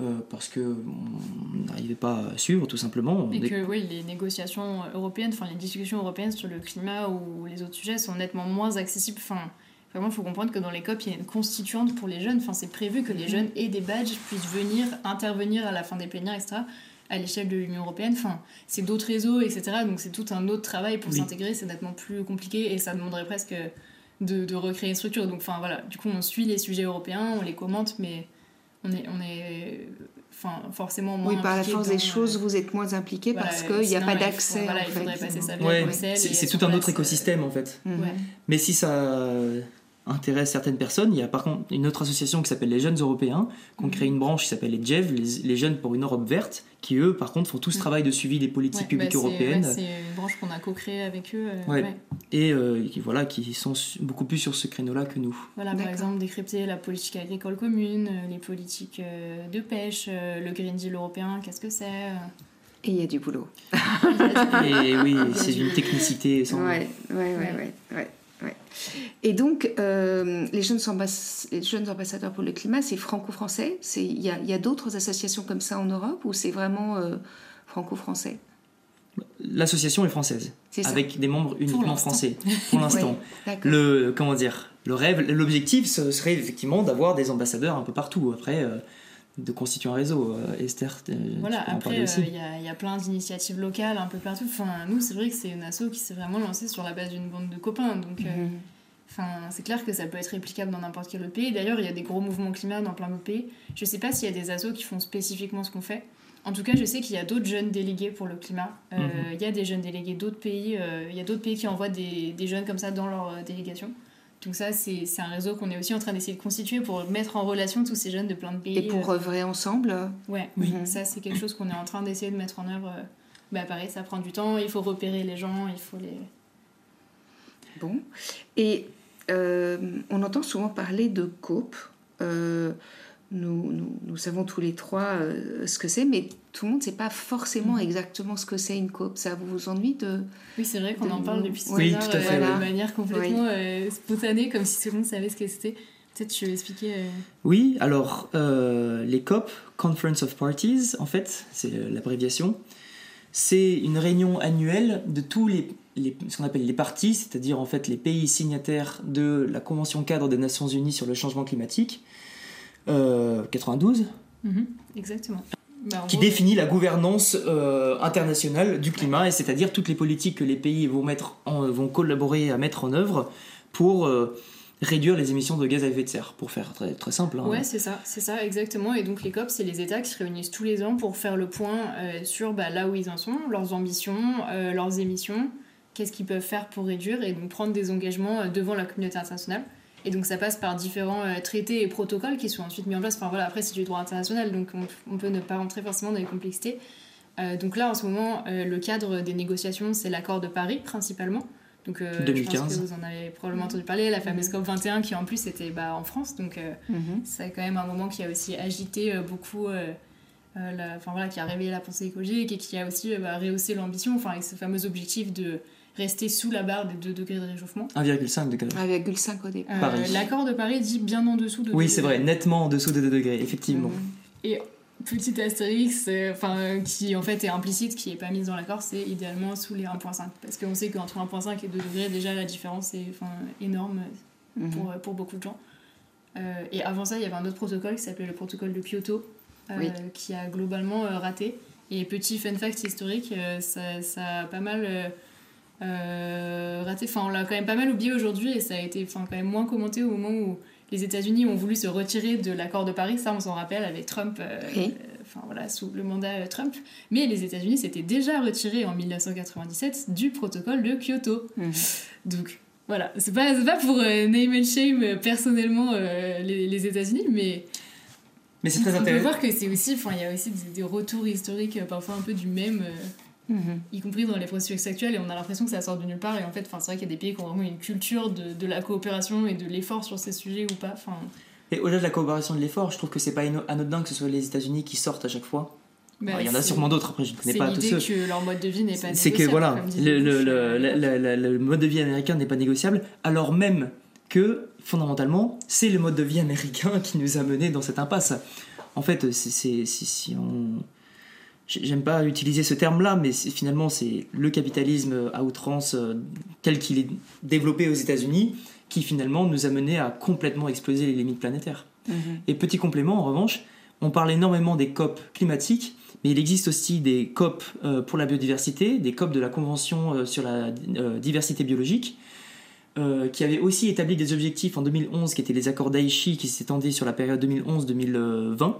Euh, parce qu'on n'arrivait pas à suivre tout simplement. Et que oui, les négociations européennes, enfin les discussions européennes sur le climat ou les autres sujets sont nettement moins accessibles. Enfin, vraiment, il faut comprendre que dans les COP, il y a une constituante pour les jeunes. Enfin, c'est prévu que les mhm. jeunes aient des badges, puissent venir intervenir à la fin des plénières, etc. à l'échelle de l'Union européenne. Enfin, c'est d'autres réseaux, etc. Donc c'est tout un autre travail pour s'intégrer. C'est nettement plus compliqué et ça demanderait presque de, de recréer une structure. Donc enfin voilà, du coup on suit les sujets européens, on les commente, mais on est, on est enfin, forcément moins. Oui, par la force des choses, vous êtes moins impliqué parce qu'il n'y a pas d'accès. Voilà, sa vie C'est tout un autre écosystème en fait. Mhm. Mais si ça intéresse certaines personnes. Il y a par contre une autre association qui s'appelle les Jeunes Européens, qui ont créé une branche qui s'appelle les JEV, les, Jeunes pour une Europe verte, qui eux par contre font tout ce travail de suivi des politiques publiques bah, européennes. c'est une branche qu'on a co-créée avec eux. Euh, Et euh, qui, voilà, qui sont beaucoup plus sur ce créneau-là que nous. Voilà, par exemple, décrypter la politique agricole commune, euh, les politiques de pêche, le Green Deal européen, qu'est-ce que c'est et il y a du boulot. <laughs> Et oui, c'est une technicité sans. Ouais, ouais, ouais, ouais. Ouais. Et donc, euh, les, jeunes les, jeunes ambassadeurs pour le climat, c'est franco-français? Il y a, y a d'autres associations comme ça en Europe ou c'est vraiment euh, franco-français? L'association est française, avec des membres uniquement français, <laughs> pour l'instant. le comment dire, le rêve, l'objectif, ce serait effectivement d'avoir des ambassadeurs un peu partout. Après, euh, de constituer un réseau. Esther, voilà. Après, il y, a plein d'initiatives locales un peu partout. Enfin, nous, c'est vrai que c'est une asso qui s'est vraiment lancée sur la base d'une bande de copains, donc. Mhm. Enfin, c'est clair que ça peut être réplicable dans n'importe quel autre pays. D'ailleurs, il y a des gros mouvements climat dans plein d'autres pays. Je ne sais pas s'il y a des assos qui font spécifiquement ce qu'on fait. En tout cas, je sais qu'il y a d'autres jeunes délégués pour le climat. Euh, mhm. Il y a des jeunes délégués d'autres pays. Euh, il y a d'autres pays qui envoient des, des, jeunes comme ça dans leur euh, délégation. Donc ça, c'est un réseau qu'on est aussi en train d'essayer de constituer pour mettre en relation tous ces jeunes de plein de pays. Et pour œuvrer ensemble Ouais, oui. Mhm. ça c'est quelque chose qu'on est en train d'essayer de mettre en œuvre. Bah pareil, ça prend du temps, il faut repérer les gens, il faut les... Bon. Et euh, on entend souvent parler de COP. Euh, nous, nous, savons tous les trois euh, ce que c'est, mais tout le monde ne sait pas forcément mm. exactement ce que c'est une COP. Ça vous ennuie de... Oui, c'est vrai qu'on en parle depuis oui, tout à fait, de manière complètement spontanée, comme si tout le monde savait ce que c'était. Peut-être tu veux expliquer. Oui, alors les COP, Conference of Parties, en fait, c'est l'abréviation. C'est une réunion annuelle de tous les ce qu'on appelle les parties, c'est-à-dire en fait les pays signataires de la Convention cadre des Nations Unies sur le changement climatique, 92. Euh, mhm, exactement. Bah, qui définit la gouvernance euh, internationale du climat, et c'est-à-dire toutes les politiques que les pays vont, mettre vont collaborer à mettre en œuvre pour euh, réduire les émissions de gaz à effet de serre, pour faire très, très simple. Hein. Ouais, c'est ça, c'est ça, exactement. Et donc les COP, c'est les États qui se réunissent tous les ans pour faire le point sur bah, là où ils en sont, leurs ambitions, leurs émissions, qu'est-ce qu'ils peuvent faire pour réduire et donc prendre des engagements euh, devant la communauté internationale. Et donc ça passe par différents euh, traités et protocoles qui sont ensuite mis en place. Enfin voilà, après c'est du droit international, donc on, peut ne pas rentrer forcément dans les complexités. donc là, en ce moment, le cadre des négociations, c'est l'accord de Paris principalement. Donc, 2015. je pense que vous en avez probablement entendu parler, la fameuse COP 21 qui en plus était bah, en France. Donc, Mhm. c'est quand même un moment qui a aussi agité beaucoup, euh, euh, la- enfin voilà, qui a réveillé la pensée écologique et qui a aussi euh, bah, rehaussé l'ambition, enfin avec ce fameux objectif de rester sous la barre des 2 degrés de réchauffement. 1,5 degré. 1,5 au départ. Euh, Paris. L'accord de Paris dit bien en dessous de Oui, 2 c'est vrai, nettement en dessous de 2 degrés, effectivement. Mhm. Et petit astérix, euh, enfin euh, qui en fait est implicite, qui est pas mise dans l'accord, c'est idéalement sous les 1.5. Parce qu'on sait qu'entre 1.5 et 2 degrés, déjà la différence est enfin, énorme Mhm. pour, euh, pour beaucoup de gens. Euh, et avant ça, il y avait un autre protocole qui s'appelait le protocole de Kyoto, euh, Oui. qui a globalement euh, raté. Et petit fun fact historique, euh, ça, ça a pas mal raté. Enfin, on l'a quand même pas mal oublié aujourd'hui et ça a été enfin, quand même moins commenté au moment où les États-Unis ont voulu se retirer de l'accord de Paris. Ça, on s'en rappelle avec Trump, euh, Oui. euh, enfin voilà, sous le mandat euh, Trump. Mais les États-Unis s'étaient déjà retirés en 1997 du protocole de Kyoto. Mhm. Donc voilà, c'est pas, c'est pas pour euh, name and shame euh, personnellement euh, les, les États-Unis, mais Mais c'est on très peut intéressant. voir que c'est aussi, enfin il y a aussi des, des retours historiques euh, parfois un peu du même, euh, Mhm. y compris dans les processus actuels, et on a l'impression que ça sort de nulle part. Et en fait, enfin c'est vrai qu'il y a des pays qui ont vraiment une culture de, de la coopération et de l'effort sur ces sujets ou pas. Enfin, Et au-delà de la coopération de l'effort, je trouve que c'est pas anodin que ce soit les États-Unis qui sortent à chaque fois. bah, Alors, il y en a c'est- sûrement d'autres, après je ne connais C'est pas tous ceux. que leur mode de vie n'est pas C'est que négociable, voilà, le, le- le- le mode de vie américain n'est pas négociable, alors même que fondamentalement, c'est le mode de vie américain <laughs> qui nous a menés dans cette impasse. En fait, c'est c'est- si, si on. J'aime pas utiliser ce terme-là, mais finalement, c'est le capitalisme à outrance euh, tel qu'il est développé aux États-Unis qui finalement nous a menés à complètement exploser les limites planétaires. Mhm. Et petit complément, en revanche, on parle énormément des COP climatiques, mais il existe aussi des COP euh, pour la biodiversité, des COP de la Convention euh, sur la diversité biologique, euh, qui avait aussi établi des objectifs en 2011, qui étaient les accords d'Aichi, qui s'étendaient sur la période 2011-2020,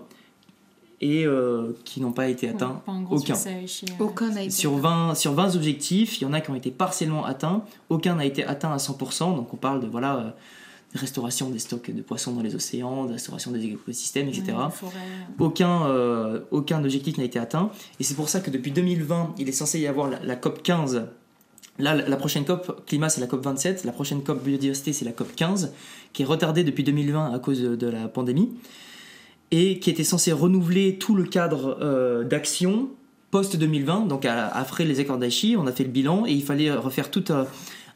et euh, qui n'ont pas été ouais, atteints. pas un gros aucun. chez, euh, Aucun n'a été. Sur 20, sur 20 objectifs, il y en a qui ont été partiellement atteints, aucun n'a été atteint à 100%, donc on parle de voilà, euh, restauration des stocks de poissons dans les océans, de restauration des écosystèmes, etc. ouais, forêt, Aucun, euh, aucun objectif n'a été atteint, et c'est pour ça que depuis 2020, il est censé y avoir la, la COP 15. Là, la prochaine COP climat, c'est la COP 27, la prochaine COP biodiversité, c'est la COP 15, qui est retardée depuis 2020 à cause de, de la pandémie, et qui était censée renouveler tout le cadre euh, d'action post-2020, donc après les accords d'Aichi, on a fait le bilan, et il fallait refaire tout un,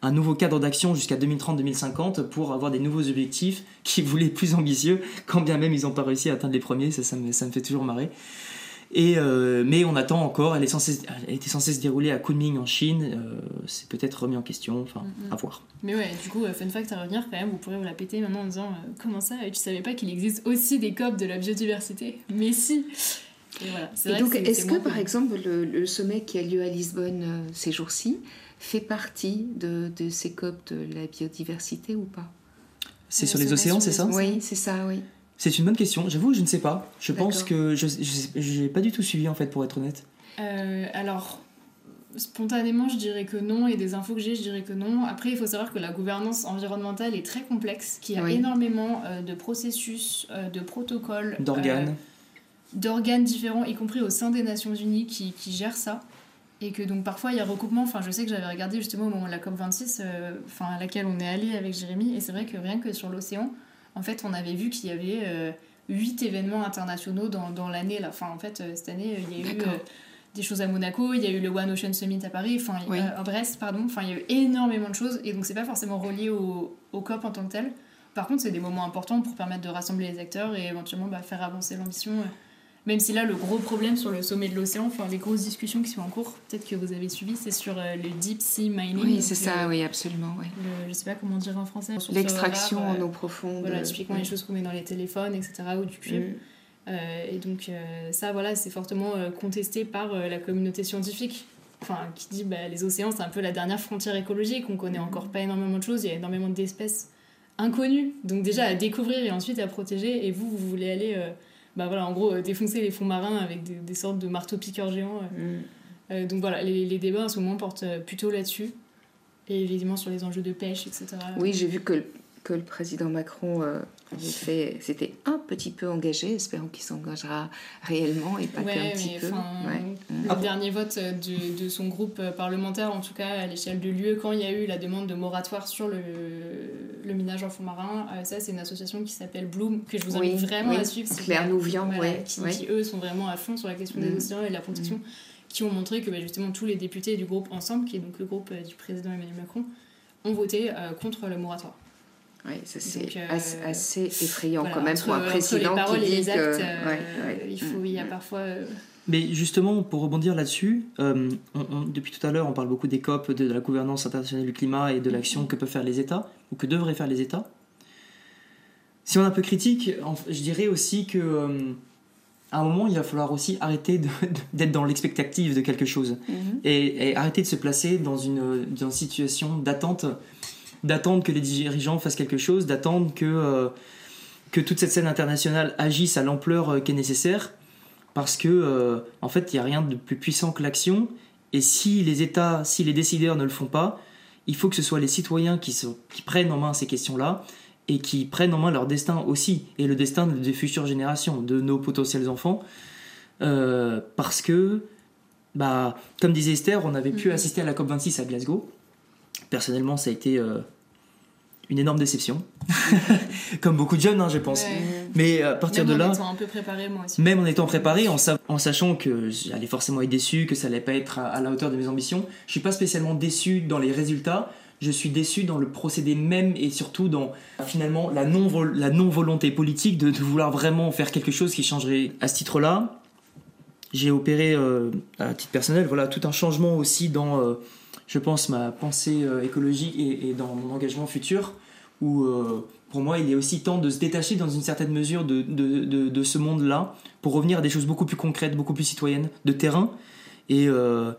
un nouveau cadre d'action jusqu'à 2030-2050 pour avoir des nouveaux objectifs qui voulaient plus ambitieux, quand bien même ils n'ont pas réussi à atteindre les premiers, ça, ça me fait toujours marrer. Et, euh, mais on attend encore, elle, est censée, elle était censée se dérouler à Kunming en Chine, euh, c'est peut-être remis en question, enfin, à voir. Mais ouais, du coup, euh, fun fact à revenir quand même, vous pourrez vous la péter maintenant en disant euh, comment ça, tu savais pas qu'il existe aussi des COP de la biodiversité? Mais si. Et voilà, c'est Et vrai donc, que est-ce que par exemple le, le sommet qui a lieu à Lisbonne euh, ces jours-ci fait partie de, de ces COP de la biodiversité ou pas? C'est sur les océans, c'est ça? Oui, c'est ça, oui. C'est une bonne question, j'avoue, je ne sais pas. Je pense que je n'ai pas du tout suivi en fait, pour être honnête. Euh, alors, spontanément, je dirais que non, et des infos que j'ai, je dirais que non. Après, il faut savoir que la gouvernance environnementale est très complexe, qu'il y a Oui. énormément euh, de processus, euh, de protocoles, D'organes. euh, d'organes différents, y compris au sein des Nations Unies, qui, qui gèrent ça. Et que donc parfois il y a recoupement. Enfin, je sais que j'avais regardé justement au moment de la COP26, euh, enfin, à laquelle on est allé avec Jérémy, et c'est vrai que rien que sur l'océan, en fait, on avait vu qu'il y avait euh, huit événements internationaux dans, dans l'année. là. Enfin, en fait, euh, cette année, il y a eu euh, des choses à Monaco, il y a eu le One Ocean Summit à Paris, enfin, Oui. à Brest, pardon. Enfin, il y a eu énormément de choses, et donc c'est pas forcément relié au, au COP en tant que tel. Par contre, c'est des moments importants pour permettre de rassembler les acteurs et éventuellement bah, faire avancer l'ambition. Euh. Même si là, le gros problème sur le sommet de l'océan, enfin les grosses discussions qui sont en cours, peut-être que vous avez suivi, c'est sur euh, le deep sea mining. Oui, c'est le- ça, oui, absolument. Oui. le- je sais pas comment dire en français. L'extraction en euh, eau profonde. Voilà, euh, typiquement les choses qu'on met dans les téléphones, etc. ou du cuivre. Mm. Euh, et donc euh, ça, voilà, c'est fortement euh, contesté par euh, la communauté scientifique. Enfin, qui dit bah, les océans, c'est un peu la dernière frontière écologique. On connaît encore pas énormément de choses. Il y a énormément d'espèces inconnues. Donc déjà à découvrir et ensuite à protéger. Et vous, vous voulez aller, euh, bah voilà, en gros, euh, défoncer les fonds marins avec des, des sortes de marteaux-piqueurs géants. euh. Mm. Euh, donc voilà, les, les débats en ce moment portent plutôt là-dessus. Et évidemment sur les enjeux de pêche, etc. Oui, j'ai vu que, que le président Macron c'était un petit peu engagé. Espérons qu'il s'engagera réellement et pas qu'un petit peu. Le dernier vote de, de, son groupe parlementaire, en tout cas à l'échelle de l'UE, quand il y a eu la demande de moratoire sur le, le minage en fond marin, euh, ça c'est une association qui s'appelle Bloom, que je vous invite vraiment à suivre. Claire Nouvian, qui, qui, eux sont vraiment à fond sur la question des mm. océans et de la protection. Mm. qui ont montré que bah, justement tous les députés du groupe Ensemble, qui est donc le groupe du président Emmanuel Macron, ont voté contre le moratoire. Oui, ça c'est euh, assez, effrayant quand même pour un président qui dit que... Euh, il, faut, il y a mm. parfois... Euh, Mais justement, pour rebondir là-dessus, depuis tout à l'heure, on parle beaucoup des COP, de, la gouvernance internationale du climat et de l'action que peuvent faire les États, ou que devraient faire les États. Si on est un peu critique, je dirais aussi que à un moment, il va falloir aussi arrêter d'être dans l'expectative de quelque chose mm-hmm. et, et, arrêter de se placer dans une, dans une situation d'attente d'attendre que les dirigeants fassent quelque chose, d'attendre que, euh, que toute cette scène internationale agisse à l'ampleur euh, qui est nécessaire, parce que euh, en fait, il n'y a rien de plus puissant que l'action, et si les États, si les décideurs ne le font pas, il faut que ce soit les citoyens qui, qui prennent en main ces questions-là, et qui prennent en main leur destin aussi, et le destin des futures générations, de nos potentiels enfants, parce que, bah, comme disait Esther, on avait pu mm-hmm. assister à la COP26 à Glasgow, personnellement, ça a été euh, une énorme déception. <laughs> Comme beaucoup de jeunes, hein, je pense. Mais à partir de là. En étant un peu préparé, moi aussi. Même en étant préparé, en, sachant que j'allais forcément être déçu, que ça allait pas être à, la hauteur de mes ambitions, je suis pas spécialement déçu dans les résultats. Je suis déçu dans le procédé même et surtout dans finalement la non, la non volonté politique de, vouloir vraiment faire quelque chose qui changerait à ce titre-là. J'ai opéré euh, à titre personnel voilà tout un changement aussi dans euh, je pense, ma pensée euh, écologique et, dans mon engagement futur, où euh, pour moi, il est aussi temps de se détacher dans une certaine mesure de, de, de, ce monde-là pour revenir à des choses beaucoup plus concrètes, beaucoup plus citoyennes, de terrain. Et euh,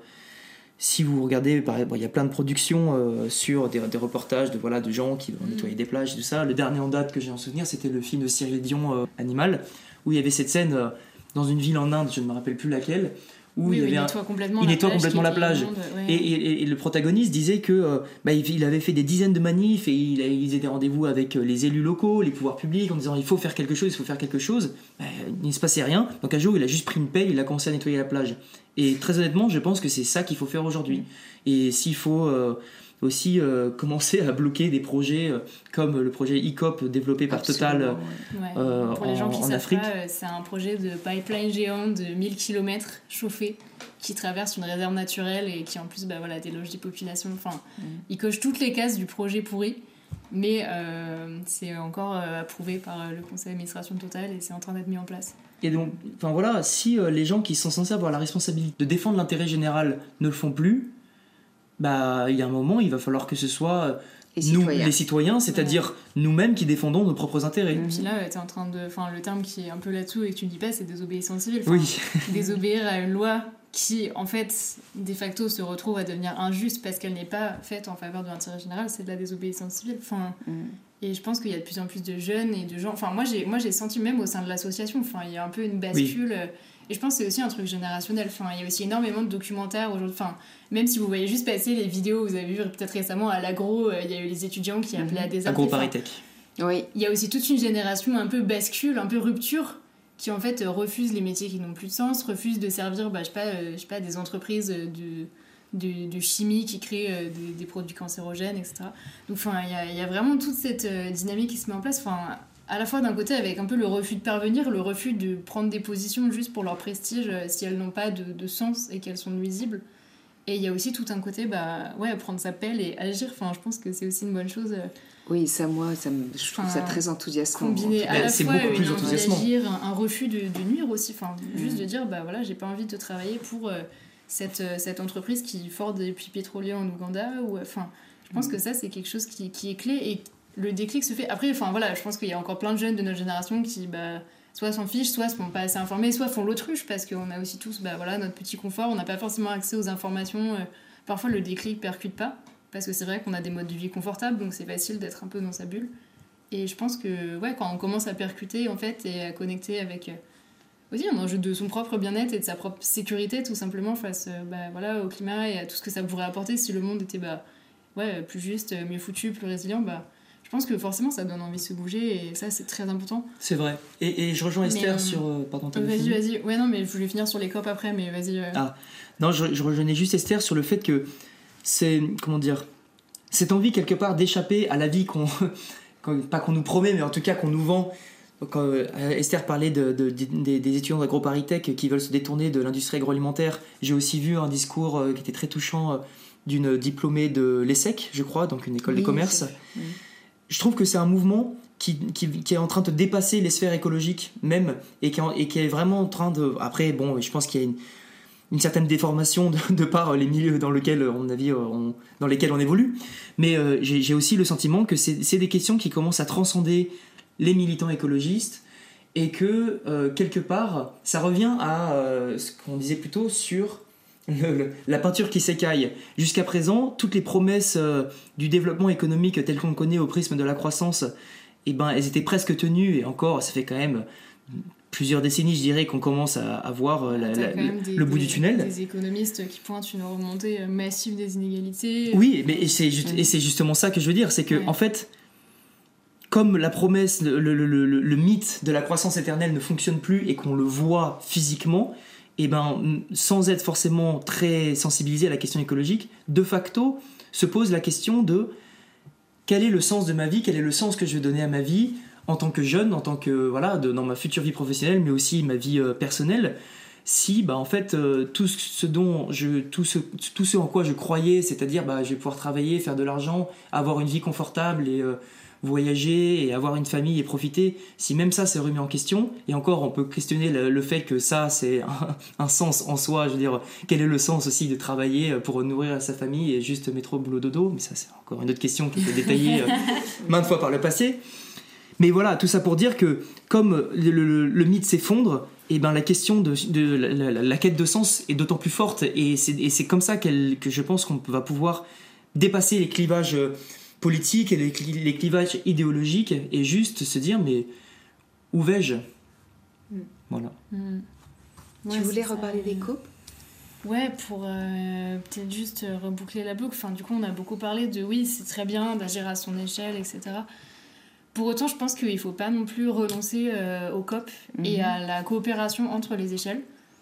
si vous regardez, il y a plein de productions sur des, des, reportages de, voilà, de gens qui vont mm. nettoyer des plages et tout ça. Le dernier en date que j'ai en souvenir, c'était le film de Cyril Dion, Animal, où il y avait cette scène dans une ville en Inde, je ne me rappelle plus laquelle, où il, nettoie complètement il la nettoie plage, complètement la plage. et, et, le protagoniste disait que euh, bah, il avait fait des dizaines de manifs et il, il faisait des rendez-vous avec euh, les élus locaux, les pouvoirs publics en disant il faut faire quelque chose, il faut faire quelque chose. Bah, il ne se passait rien. Donc un jour il a juste pris une pelle, il a commencé à nettoyer la plage. Et très honnêtement, je pense que c'est ça qu'il faut faire aujourd'hui. Et s'il faut euh, aussi euh, <laughs> commencer à bloquer des projets euh, comme le projet ECOP développé par Total euh, Pour les gens qui en Afrique. C'est un projet de pipeline géant de 1000 km chauffé qui traverse une réserve naturelle et qui en plus bah, voilà, déloge des populations. Enfin, mm. il coche toutes les cases du projet pourri, mais c'est encore approuvé par le conseil d'administration de Total et c'est en train d'être mis en place. Et donc, enfin voilà, si les gens qui sont censés avoir la responsabilité de défendre l'intérêt général ne le font plus, bah, il y a un moment, il va falloir que ce soit les nous, citoyens. les citoyens, c'est-à-dire nous-mêmes qui défendons nos propres intérêts. Et puis là, es en train de, enfin, le terme qui est un peu là-dessous et que tu ne dis pas, c'est désobéissance civile. oui. désobéir à une loi qui, en fait, de facto, se retrouve à devenir injuste parce qu'elle n'est pas faite en faveur de l'intérêt général, c'est de la désobéissance civile. Enfin, mm. Et je pense qu'il y a de plus en plus de jeunes et de gens. Enfin, moi, j'ai, moi, j'ai senti même au sein de l'association, enfin, il y a un peu une bascule. Et je pense que c'est aussi un truc générationnel. Enfin, il y a aussi énormément de documentaires aujourd'hui. Enfin, même si vous voyez juste passer les vidéos, vous avez vu peut-être récemment à l'agro, euh, il y a eu les étudiants qui appelaient à des Agro Paritech. Oui. Il y a aussi toute une génération un peu bascule, un peu rupture, qui en fait refuse les métiers qui n'ont plus de sens, refuse de servir, bah, je sais pas, euh, je sais pas, des entreprises de de, chimie qui crée des, des, produits cancérogènes, etc. Donc enfin, il y, y a, vraiment toute cette euh, dynamique qui se met en place. Enfin, à la fois d'un côté avec un peu le refus de parvenir, le refus de prendre des positions juste pour leur prestige euh, si elles n'ont pas de, sens et qu'elles sont nuisibles. Et il y a aussi tout un côté, bah ouais, prendre sa pelle et agir. Enfin, je pense que c'est aussi une bonne chose. Euh, oui, ça, moi, ça me, je trouve ça très enthousiasmant. Combiner à la fois beaucoup plus d'agir, un, refus de, nuire aussi. Enfin, juste mm. de dire, bah voilà, j'ai pas envie de travailler pour euh, cette, cette entreprise qui fort des puits pétroliers en Ouganda. Ou, enfin, je pense mm. que ça, c'est quelque chose qui, qui est clé. Et le déclic se fait. Après, enfin voilà, je pense qu'il y a encore plein de jeunes de notre génération qui bah, soit s'en fichent, soit sont pas assez informés, soit font l'autruche parce qu'on a aussi tous bah, voilà, notre petit confort, on n'a pas forcément accès aux informations. Euh, parfois, le déclic percute pas parce que c'est vrai qu'on a des modes de vie confortables, donc c'est facile d'être un peu dans sa bulle. Et je pense que ouais, quand on commence à percuter en fait et à connecter avec euh, aussi un enjeu de son propre bien-être et de sa propre sécurité tout simplement face euh, bah, voilà, au climat et à tout ce que ça pourrait apporter si le monde était bah, ouais, plus juste, mieux foutu, plus résilient, bah, je pense que forcément ça donne envie de se bouger et ça c'est très important. C'est vrai. Et, et, je rejoins Esther euh, sur. Euh, pardon, Vas-y, vas-y. Ouais, non, mais je voulais finir sur les COP après, mais vas-y. Euh. Ah, non, je, je, rejoignais juste Esther sur le fait que c'est. Comment dire Cette envie quelque part d'échapper à la vie qu'on. <laughs> pas qu'on nous promet, mais en tout cas qu'on nous vend. Quand Esther parlait de, de, des, des, étudiants d'AgroParisTech qui veulent se détourner de l'industrie agroalimentaire, j'ai aussi vu un discours qui était très touchant d'une diplômée de l'ESSEC, je crois, donc une école de commerce je trouve que c'est un mouvement qui, qui, est en train de dépasser les sphères écologiques même et qui, est vraiment en train de... Après, bon, je pense qu'il y a une, certaine déformation de, par les milieux dans lesquels on, a on, dans lesquels on évolue. Mais euh, j'ai aussi le sentiment que c'est des questions qui commencent à transcender les militants écologistes et que euh, quelque part, ça revient à euh, ce qu'on disait plutôt sur la peinture qui s'écaille. Jusqu'à présent, toutes les promesses euh, du développement économique tel qu'on le connaît au prisme de la croissance, eh ben, elles étaient presque tenues, et encore, ça fait quand même plusieurs décennies, je dirais, qu'on commence à, voir euh, le bout du tunnel. Des économistes qui pointent une remontée euh, massive des inégalités. Oui, mais c'est justement ça que je veux dire, c'est que en fait, comme la promesse, le, le, mythe de la croissance éternelle ne fonctionne plus et qu'on le voit physiquement, et eh ben, sans être forcément très sensibilisé à la question écologique, de facto se pose la question de quel est le sens de ma vie, quel est le sens que je vais donner à ma vie en tant que jeune, en tant que voilà, dans ma future vie professionnelle, mais aussi ma vie euh, personnelle. Si, bah, en fait, euh, tout ce dont en quoi je croyais, c'est-à-dire, bah, je vais pouvoir travailler, faire de l'argent, avoir une vie confortable et euh, voyager et avoir une famille et profiter, si même ça s'est remis en question, et encore on peut questionner le, fait que ça c'est <laughs> un, sens en soi, je veux dire, quel est le sens aussi de travailler pour nourrir sa famille et juste métro, boulot, dodo, mais ça c'est encore une autre question qui peut détailler euh, <laughs> maintes fois par le passé. Mais voilà, tout ça pour dire que comme le, mythe s'effondre, et eh ben la question de, la, quête de sens est d'autant plus forte, et c'est comme ça que je pense qu'on va pouvoir dépasser les clivages euh, politique et les, clivages idéologiques et juste se dire mais où vais-je? Mm. Voilà. Mm. tu voulais reparler des coupes? Ouais, pour euh, peut-être juste reboucler la boucle. Enfin, du coup, on a beaucoup parlé de oui, c'est très bien d'agir à son échelle, etc. Pour autant, je pense qu'il ne faut pas non plus renoncer euh, au COP et mm-hmm. à la coopération entre les échelles.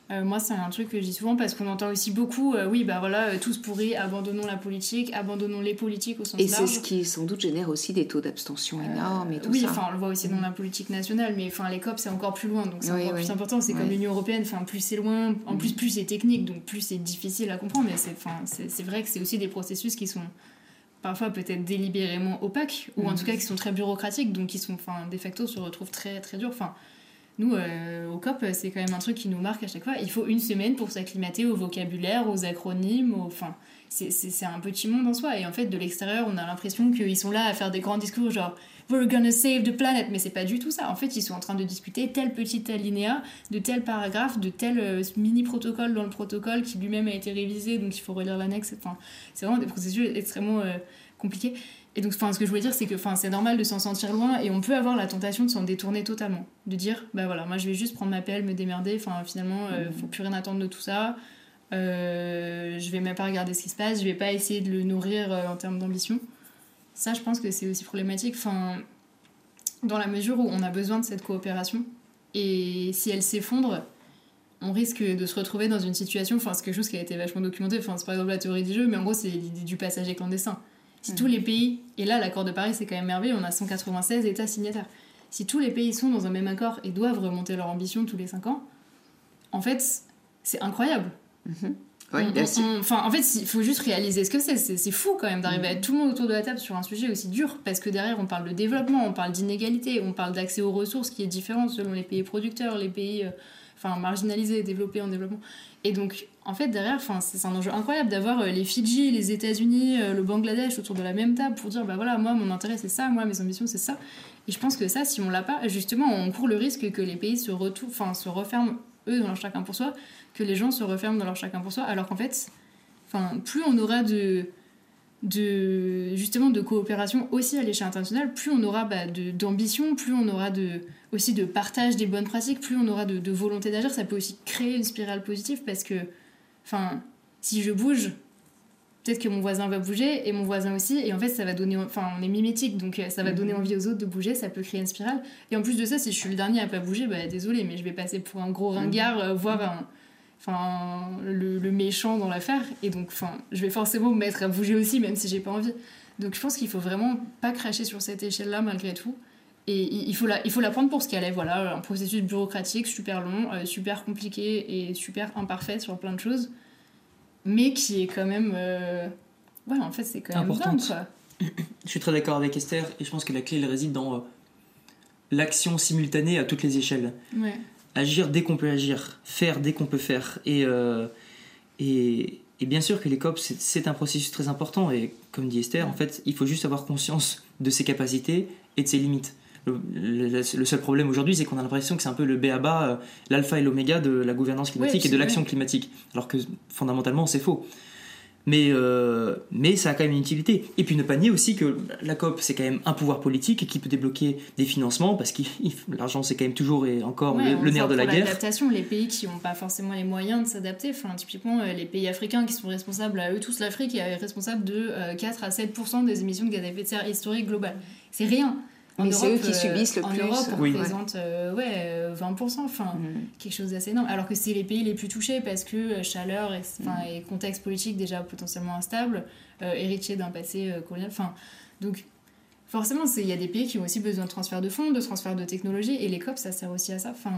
Euh, moi, c'est un truc que je dis souvent parce qu'on entend aussi beaucoup, euh, oui, bah voilà, euh, tous pourris, abandonnons la politique, abandonnons les politiques au sens large. Et c'est ce qui, sans doute, génère aussi des taux d'abstention énormes et tout oui, ça. Oui, enfin, on le voit aussi dans la politique nationale, mais enfin, les COP, c'est encore plus loin, donc c'est encore plus important. C'est comme l'Union Européenne, enfin, plus c'est loin, en plus, plus c'est technique, donc plus c'est difficile à comprendre, mais c'est vrai que c'est aussi des processus qui sont parfois peut-être délibérément opaques, ou en tout cas qui sont très bureaucratiques, donc qui sont, enfin, de facto, se retrouvent très, très durs. Enfin, nous, euh, au COP, c'est quand même un truc qui nous marque à chaque fois. Il faut une semaine pour s'acclimater au vocabulaire, aux acronymes, enfin, c'est un petit monde en soi. Et en fait, de l'extérieur, on a l'impression qu'ils sont là à faire des grands discours genre We're gonna save the planet, mais c'est pas du tout ça. En fait, ils sont en train de discuter tel petit alinéa, de tel paragraphe, de tel euh, mini protocole dans le protocole qui lui-même a été révisé, donc il faut relire l'annexe. C'est vraiment des processus extrêmement euh, compliqués. Et donc, ce que je voulais dire, c'est que c'est normal de s'en sentir loin et on peut avoir la tentation de s'en détourner totalement. De dire, bah voilà, moi je vais juste prendre ma pelle, me démerder, enfin finalement, euh, faut plus rien attendre de tout ça. Euh, je vais même pas regarder ce qui se passe, je vais pas essayer de le nourrir euh, en termes d'ambition. Ça, je pense que c'est aussi problématique. Enfin, dans la mesure où on a besoin de cette coopération et si elle s'effondre, on risque de se retrouver dans une situation, enfin, c'est quelque chose qui a été vachement documenté, enfin, c'est par exemple la théorie du jeu, mais en gros, c'est l'idée du passager clandestin. Si tous les pays, et là l'accord de Paris c'est quand même merveilleux, on a 196 États signataires. Si tous les pays sont dans un même accord et doivent remonter leur ambition tous les 5 ans, en fait c'est incroyable. Enfin, en fait, il faut juste réaliser ce que c'est. C'est fou quand même d'arriver à être tout le monde autour de la table sur un sujet aussi dur, parce que derrière, on parle de développement, on parle d'inégalité, on parle d'accès aux ressources qui est différent selon les pays producteurs, les pays euh, enfin, marginalisés, développés en développement. Et donc, en fait, derrière, c'est un enjeu incroyable d'avoir euh, les Fidji, les États-Unis, euh, le Bangladesh autour de la même table pour dire bah voilà, moi, mon intérêt c'est ça, moi, mes ambitions c'est ça. Et je pense que ça, si on l'a pas, justement, on court le risque que les pays se, enfin, se referment eux dans leur chacun pour soi, que les gens se referment dans leur chacun pour soi, alors qu'en fait, enfin, plus on aura de de justement de coopération aussi à l'échelle internationale, plus on aura bah, d'ambition, plus on aura de, aussi de partage des bonnes pratiques, plus on aura de, de volonté d'agir, ça peut aussi créer une spirale positive parce que, enfin, si je bouge, peut-être que mon voisin va bouger et mon voisin aussi et en fait ça va donner enfin on est mimétique donc euh, ça va donner Mhm. envie aux autres de bouger ça peut créer une spirale. Et en plus de ça si je suis le dernier à pas bouger bah désolé mais je vais passer pour un gros ringard euh, voire un enfin le, le méchant dans l'affaire. Et donc enfin je vais forcément me mettre à bouger aussi même si j'ai pas envie. Donc je pense qu'il faut vraiment pas cracher sur cette échelle là malgré tout. Et il il faut la, il faut la prendre pour ce qu'elle est voilà. Un processus bureaucratique super long euh, super compliqué et super imparfait sur plein de choses mais qui est quand même euh, ouais en fait c'est quand même dingue quoi <clears throat> Je suis très d'accord avec Esther et je pense que la clé elle réside dans euh, l'action simultanée à toutes les échelles. ouais Agir dès qu'on peut agir, faire dès qu'on peut faire. Et, euh, et, et bien sûr que les COP, c'est- c'est un processus très important. Et comme dit Esther, en fait, il faut juste avoir conscience de ses capacités et de ses limites. Le, le- le seul problème aujourd'hui, c'est qu'on a l'impression que c'est un peu le B.A.B.A., euh, l'alpha et l'oméga de la gouvernance climatique et de l'action climatique. Alors que fondamentalement, c'est faux. Mais, euh, mais ça a quand même une utilité. Et puis ne pas nier aussi que la COP, c'est quand même un pouvoir politique qui peut débloquer des financements, parce que l'argent, c'est quand même toujours et encore Ouais, le, le nerf de la guerre. L'adaptation, les pays qui n'ont pas forcément les moyens de s'adapter, enfin, typiquement euh, les pays africains qui sont responsables, à eux tous, l'Afrique est responsable de euh, 4 à 7% des émissions de gaz à effet de serre historiques globales. C'est rien. En Mais c'est Europe, eux qui euh, subissent le en plus. Europe, on Oui. représente euh, ouais, euh, 20%, enfin, Mhm. quelque chose d'assez énorme. Alors que c'est les pays les plus touchés parce que euh, chaleur et, enfin, et contexte politique déjà potentiellement instable, euh, héritier d'un passé euh, colonial. Enfin, donc forcément, c'est- il y a des pays qui ont aussi besoin de transfert de fonds, de transfert de technologie, et les COP, ça sert aussi à ça. Enfin,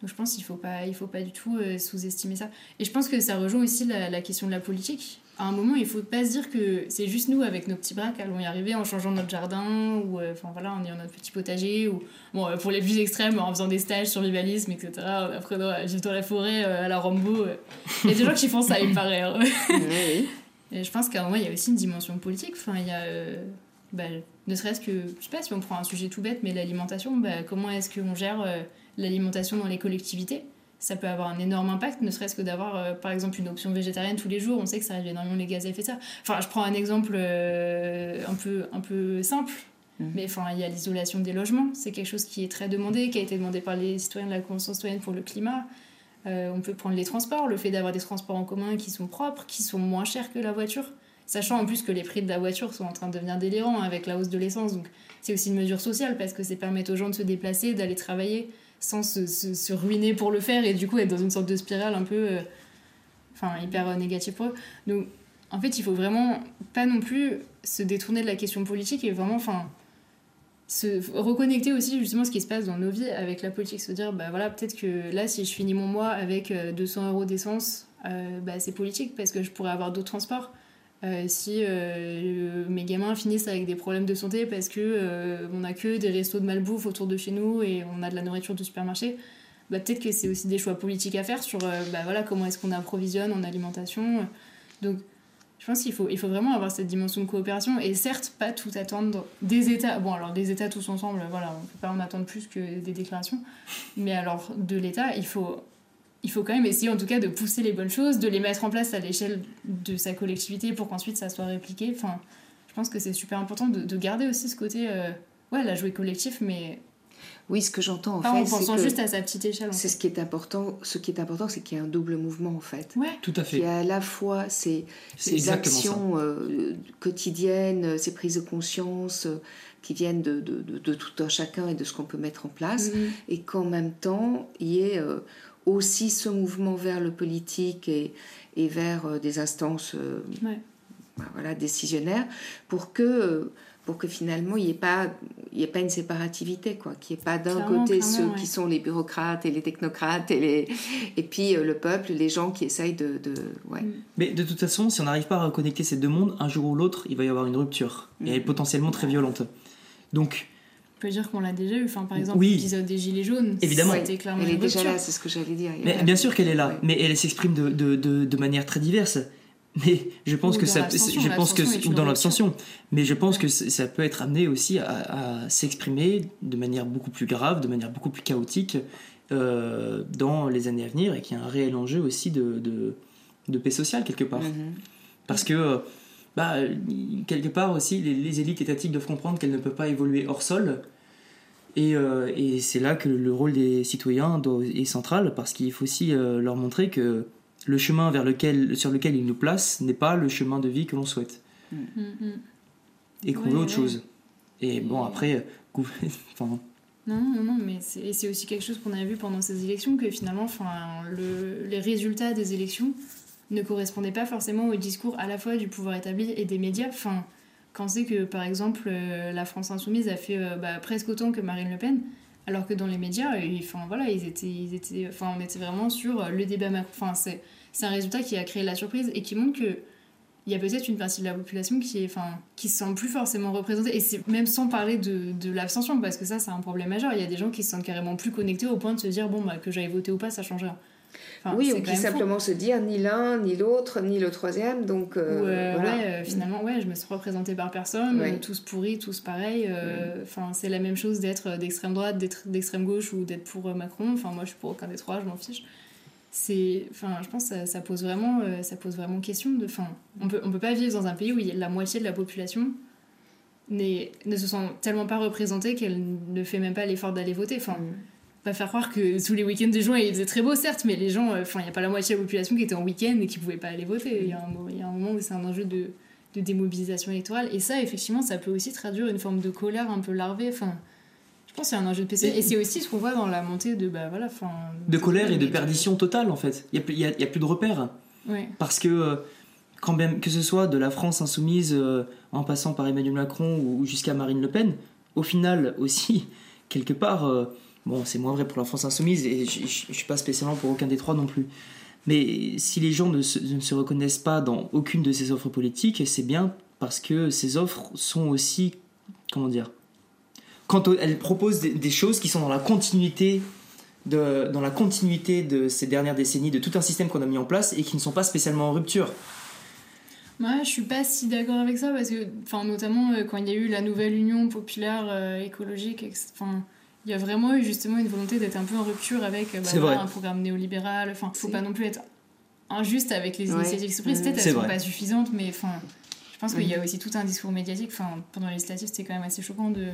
donc je pense qu'il ne faut, pas- il faut pas du tout euh, sous-estimer ça. Et je pense que ça rejoint aussi la, la question de la politique. À un moment, il ne faut pas se dire que c'est juste nous, avec nos petits bras, qui allons y arriver en changeant notre jardin, ou euh, enfin voilà, en ayant notre petit potager, ou bon, euh, pour les plus extrêmes, en faisant des stages survivalisme, etc., en apprenant à vivre dans la forêt euh, à la Rambo. Il y a des gens qui font ça, il me paraît. hein. Oui, oui. <laughs> Et je pense qu'à un moment, il y a aussi une dimension politique. Enfin, il y a. bah, ne serait-ce que. Je sais pas si on prend un sujet tout bête, mais l'alimentation, bah, comment est-ce qu'on gère l'alimentation dans les collectivités? Ça peut avoir un énorme impact, ne serait-ce que d'avoir, euh, par exemple, une option végétarienne tous les jours. On sait que ça réduit énormément les gaz à effet de serre. Enfin, je prends un exemple euh, un, peu, un peu simple. Mhm. Mais enfin, il y a l'isolation des logements. C'est quelque chose qui est très demandé, qui a été demandé par les citoyens de la Convention citoyenne pour le climat. Euh, on peut prendre les transports, le fait d'avoir des transports en commun qui sont propres, qui sont moins chers que la voiture. Sachant en plus que les prix de la voiture sont en train de devenir délirants avec la hausse de l'essence. Donc c'est aussi une mesure sociale parce que c'est permettre aux gens de se déplacer, d'aller travailler sans se, ruiner pour le faire et du coup être dans une sorte de spirale un peu euh, enfin, hyper euh, négative pour eux. Donc en fait il faut vraiment pas non plus se détourner de la question politique et vraiment enfin se reconnecter aussi justement ce qui se passe dans nos vies avec la politique, se dire bah voilà peut-être que là si je finis mon mois avec euh, 200 euros d'essence, euh, bah, c'est politique parce que je pourrais avoir d'autres transports. Euh, si euh, mes gamins finissent avec des problèmes de santé parce que euh, on a que des restos de malbouffe autour de chez nous et on a de la nourriture du supermarché, bah, peut-être que c'est aussi des choix politiques à faire sur euh, bah, voilà, comment est-ce qu'on approvisionne en alimentation. Donc je pense qu'il faut, il faut vraiment avoir cette dimension de coopération et certes pas tout attendre des États. Bon alors des États tous ensemble, voilà, on ne peut pas en attendre plus que des déclarations. Mais alors de l'État, il faut, il faut quand même essayer en tout cas de pousser les bonnes choses, de les mettre en place à l'échelle de sa collectivité pour qu'ensuite ça soit répliqué. Enfin, je pense que c'est super important de, de garder aussi ce côté, euh, ouais, la jouer collectif, mais Oui, ce que j'entends en pas en fait, c'est pensant que juste à sa petite échelle. en c'est ce qui est important. Ce qui est important, c'est qu'il y a un double mouvement en fait. Ouais, Tout à fait. a à la fois ces, ces actions euh, quotidiennes, ces prises de conscience euh, qui viennent de, de, de- de tout un chacun et de ce qu'on peut mettre en place, Mhm. et qu'en même temps, il y ait euh, aussi ce mouvement vers le politique et, et vers euh, des instances euh, Ouais. bah, voilà, décisionnaires pour que, euh, pour que finalement il n'y ait, pas- il y ait pas une séparativité, quoi. qu'il n'y ait pas d'un côté ceux ouais. qui sont les bureaucrates et les technocrates et, les, et puis euh, le peuple, les gens qui essayent de... de ouais. Mm. Mais de toute façon, si on n'arrive pas à reconnecter ces deux mondes, un jour ou l'autre, il va y avoir une rupture. Et elle est Mhm. potentiellement très violente. Donc, On peut dire qu'on l'a déjà eu. Enfin, par exemple, Oui. l'épisode des Gilets jaunes, Évidemment. c'était clairement Elle est déjà là, c'est ce que j'allais dire. Mais a- bien sûr qu'elle est là, Ouais. mais elle s'exprime de, de, de, de manière très diverse. <laughs> Mais je pense Ou que dans ça, l'abstention, je pense que ou dans l'abstention, mais je pense Ouais. que ça peut être amené aussi à, à s'exprimer de manière beaucoup plus grave, de manière beaucoup plus chaotique euh, dans les années à venir, et qu'il y a un réel enjeu aussi de, de, de paix sociale quelque part. Mhm. Parce que, bah, quelque part aussi, les, les élites étatiques doivent comprendre qu'elles ne peuvent pas évoluer hors sol. Et, euh, et c'est là que le rôle des citoyens doit- est central, parce qu'il faut aussi euh, leur montrer que le chemin vers lequel, sur lequel il nous place n'est pas le chemin de vie que l'on souhaite. Mm, mm. Et qu'on Ouais, veut autre ouais. chose. Et bon, après, <laughs> enfin, Non, non, non, mais c'est aussi quelque chose qu'on a vu pendant ces élections, que finalement, enfin, le, les résultats des élections ne correspondaient pas forcément au discours à la fois du pouvoir établi et des médias. Enfin, quand c'est que, par exemple, euh, la France Insoumise a fait euh, bah, presque autant que Marine Le Pen, alors que dans les médias, euh, enfin, voilà, ils étaient, ils étaient, enfin, on était vraiment sur le débat Macron. Enfin, c'est c'est un résultat qui a créé la surprise et qui montre que il y a peut-être une partie de la population qui est enfin qui se sent plus forcément représentée et c'est même sans parler de, de l'abstention parce que ça c'est un problème majeur il y a des gens qui se sentent carrément plus connectés au point de se dire bon bah que j'aille voter ou pas ça change rien Enfin, oui, ou qui fou. simplement se dire ni l'un, ni l'autre, ni le troisième. Donc, euh, euh, voilà. ouais, euh, finalement, ouais, je me suis représentée par personne, Ouais. tous pourris, tous pareils. euh, Enfin, c'est la même chose d'être euh, d'extrême droite, d'être d'extrême gauche ou d'être pour Macron. Enfin, moi, je suis pour aucun des trois, je m'en fiche. C'est, enfin, je pense que ça, ça pose vraiment, ça pose vraiment question de, on peut, on peut pas vivre dans un pays où il y a la moitié de la population ne se sent tellement pas représentée qu'elle ne fait même pas l'effort d'aller voter. Enfin, Mm. Pas faire croire que tous les week-ends des gens il faisait très beau certes mais les gens euh, enfin il n'y a pas la moitié de la population qui était en week-end et qui pouvait pas aller voter. Il y a un, y a un moment où c'est un enjeu de, de démobilisation électorale. Et ça effectivement ça peut aussi traduire une forme de colère un peu larvée. Enfin je pense que c'est un enjeu de PC Et- c'est aussi ce qu'on voit dans la montée de bah voilà de colère et de perdition totale en fait. Il n'y a, y a- y plus de repères. ouais. Parce que, euh, quand même, que ce soit de la France insoumise euh, en passant par Emmanuel Macron ou, ou jusqu'à Marine Le Pen, au final aussi, <laughs> quelque part, euh, bon, c'est moins vrai pour la France insoumise et je ne suis pas spécialement pour aucun des trois non plus. Mais si les gens ne se, ne se reconnaissent pas dans aucune de ces offres politiques, c'est bien parce que ces offres sont aussi, comment dire, quand elles proposent des, choses qui sont dans la continuité de, dans la continuité de ces dernières décennies, de tout un système qu'on a mis en place et qui ne sont pas spécialement en rupture. Ouais, je suis pas si d'accord avec ça parce que, enfin, notamment euh, quand il y a eu la nouvelle union populaire euh, écologique, enfin, il y a vraiment eu justement une volonté d'être un peu en rupture avec euh, bah, voilà, un programme néolibéral. Enfin, faut pas non plus être injuste avec les Ouais. initiatives qui. Peut-être elles sont vrai. pas suffisantes, mais enfin, je pense qu'il y a Mhm. aussi tout un discours médiatique. Enfin, pendant les législatives, c'était quand même assez choquant de.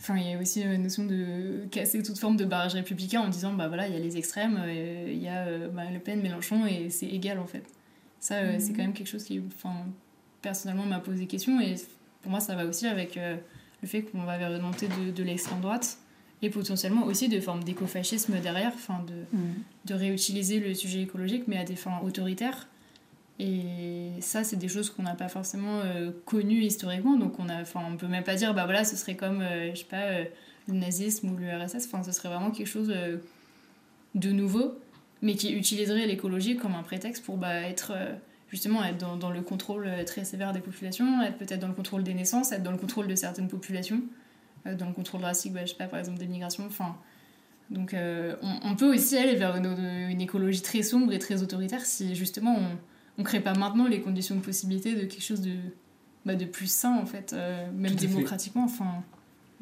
Enfin, il y a aussi une notion de casser toute forme de barrage républicain en disant bah voilà, il y a les extrêmes, euh, il y a euh, Marine Le Pen, Mélenchon, et c'est égal en fait. Ça, euh, c'est quand même quelque chose qui, enfin, personnellement, m'a posé question, et pour moi, ça va aussi avec euh, le fait qu'on va vers une montée de, de l'extrême droite, et potentiellement aussi de formes d'écofascisme derrière, enfin, de, de réutiliser le sujet écologique, mais à des fins autoritaires. Et ça, c'est des choses qu'on n'a pas forcément euh, connues historiquement. Donc, on on peut même pas dire, bah voilà, ce serait comme, euh, je sais pas, euh, le nazisme ou l'URSS. Enfin, ce serait vraiment quelque chose de nouveau, mais qui utiliserait l'écologie comme un prétexte pour bah, être justement être dans, dans le contrôle très sévère des populations, être peut-être dans le contrôle des naissances, être dans le contrôle de certaines populations, dans le contrôle racique, bah, je sais pas, par exemple des migrations. Enfin, donc, euh, on, on peut aussi aller vers une, une écologie très sombre et très autoritaire si justement on on crée pas maintenant les conditions de possibilité de quelque chose de, bah, de plus sain en fait, euh, même fait. démocratiquement. Enfin,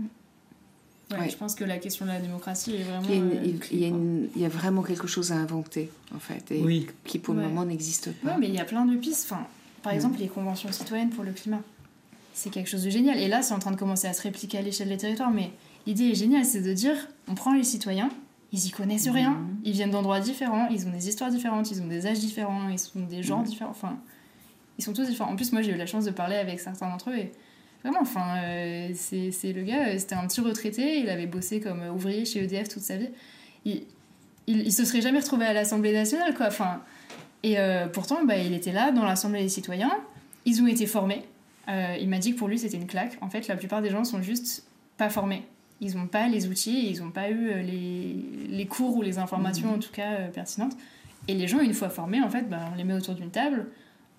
ouais, Ouais. Je pense que la question de la démocratie est vraiment. Il y, a une- euh, il- clé, il y a quoi. une- il y a vraiment quelque chose à inventer, en fait, et Oui. qui pour le moment n'existe Ouais, pas. mais il y a plein de pistes. Enfin, par Mm. exemple, les conventions citoyennes pour le climat. C'est quelque chose de génial. Et là, c'est en train de commencer à se répliquer à l'échelle des territoires. Mais l'idée est géniale, c'est de dire on prend les citoyens, ils y connaissent rien, Mhm. ils viennent d'endroits différents, ils ont des histoires différentes, ils ont des âges différents, ils sont des genres différents. Enfin, ils sont tous différents. En plus, moi, j'ai eu la chance de parler avec certains d'entre eux. Et vraiment, enfin, euh, c'est le gars, euh, c'était un petit retraité, il avait bossé comme euh, ouvrier chez EDF toute sa vie. Il, il, il se serait jamais retrouvé à l'Assemblée nationale, quoi. Enfin, et euh, pourtant, bah, il était là dans l'Assemblée des citoyens. Ils ont été formés. Euh, il m'a dit que pour lui, c'était une claque. En fait, la plupart des gens sont juste pas formés. Ils n'ont pas les outils, ils n'ont pas eu euh, les, les cours ou les informations, en tout cas, euh, pertinentes. Et les gens, une fois formés, en fait, bah, on les met autour d'une table,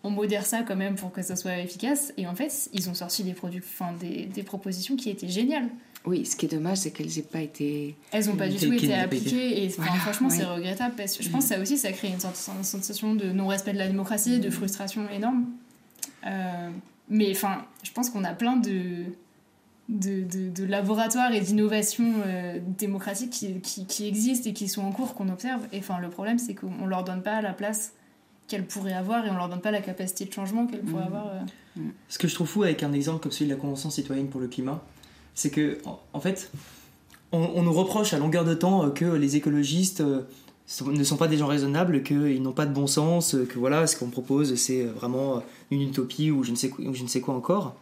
on modère ça quand même pour que ça soit efficace. Et en fait, ils ont sorti des, produits, enfin, des, des propositions qui étaient géniales. Oui, ce qui est dommage, c'est qu'elles n'aient pas été. Elles n'ont pas du tout été appliquées et enfin, franchement ouais. c'est regrettable parce que je pense que ça aussi ça crée une, une sensation de non-respect de la démocratie, de frustration énorme. Euh, mais enfin, je pense qu'on a plein de, de, de, de laboratoires et d'innovations euh, démocratiques qui, qui, qui existent et qui sont en cours, qu'on observe. Et enfin, le problème c'est qu'on leur donne pas la place qu'elles pourraient avoir et on leur donne pas la capacité de changement qu'elles pourraient Mhm. avoir. euh. Ce que je trouve fou avec un exemple comme celui de la Convention citoyenne pour le climat, c'est que, en, en fait, on, on nous reproche à longueur de temps euh, que les écologistes ne sont pas des gens raisonnables, qu'ils n'ont pas de bon sens, que voilà, ce qu'on propose, c'est vraiment une utopie ou je ne sais quoi, encore.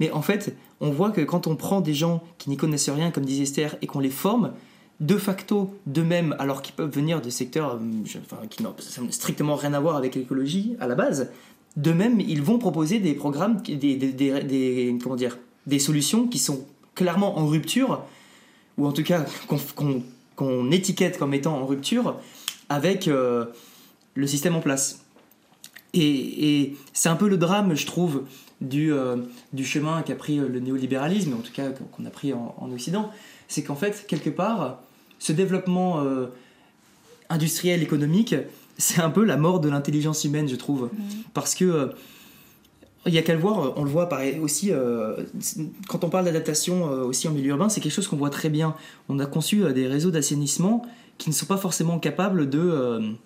Mais en fait, on voit que quand on prend des gens qui n'y connaissent rien, comme disait Esther, et qu'on les forme, de facto, d'eux-mêmes, alors qu'ils peuvent venir de secteurs euh, enfin, qui n'ont strictement rien à voir avec l'écologie à la base, de même, ils vont proposer des programmes, des, comment dire, des solutions qui sont clairement en rupture, ou en tout cas qu'on étiquette comme étant en rupture avec euh, le système en place. Et, et c'est un peu le drame, je trouve, du, euh, du chemin qu'a pris le néolibéralisme, en tout cas qu'on a pris en, en Occident, c'est qu'en fait, quelque part, ce développement euh, industriel, économique, c'est un peu la mort de l'intelligence humaine, je trouve. Mmh. Parce que euh, il y a qu'à le voir, on le voit aussi, euh, quand on parle d'adaptation aussi en milieu urbain, c'est quelque chose qu'on voit très bien. On a conçu des réseaux d'assainissement qui ne sont pas forcément capables de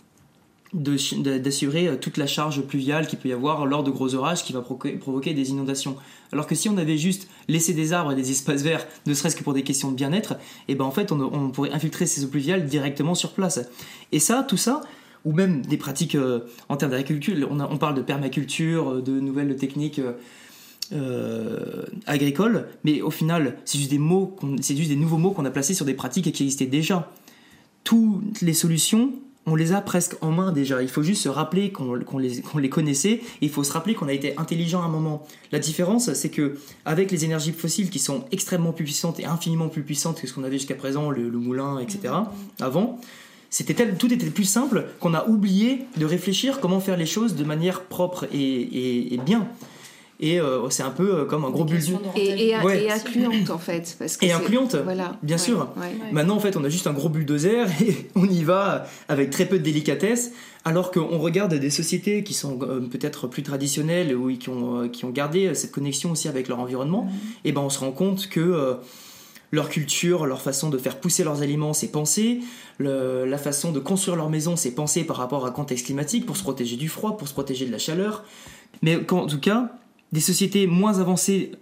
d'assurer euh, toute la charge pluviale qu'il peut y avoir lors de gros orages qui va provoquer des inondations. Alors que si on avait juste laissé des arbres et des espaces verts, ne serait-ce que pour des questions de bien-être, et eh ben en fait on, pourrait infiltrer ces eaux pluviales directement sur place. Et ça, tout ça, ou même des pratiques euh, en termes d'agriculture, on, on, parle de permaculture, euh, de nouvelles techniques agricoles, mais au final c'est juste des mots, c'est juste des nouveaux mots qu'on a placés sur des pratiques qui existaient déjà. Toutes les solutions on les a presque en main déjà. Il faut juste se rappeler qu'on les, connaissait. il faut se rappeler qu'on a été intelligent à un moment. La différence, c'est que avec les énergies fossiles qui sont extrêmement plus puissantes et infiniment plus puissantes que ce qu'on avait jusqu'à présent, le, moulin, etc. Mmh. Avant, c'était tout était plus simple qu'on a oublié de réfléchir comment faire les choses de manière propre et bien. Et euh, c'est un peu euh, comme un gros bulletin et, et, incluante en fait parce que et incluante voilà. bien sûr. maintenant en fait on a juste un gros bulldozer <laughs> et on y va avec très peu de délicatesse alors qu'on regarde des sociétés qui sont euh, peut-être plus traditionnelles ou qui ont, qui ont gardé cette connexion aussi avec leur environnement. Et ben on se rend compte que leur culture, leur façon de faire pousser leurs aliments, c'est pensé. la façon de construire leur maison, c'est pensé par rapport à un contexte climatique pour se protéger du froid, pour se protéger de la chaleur. Mais en tout cas, des sociétés moins avancées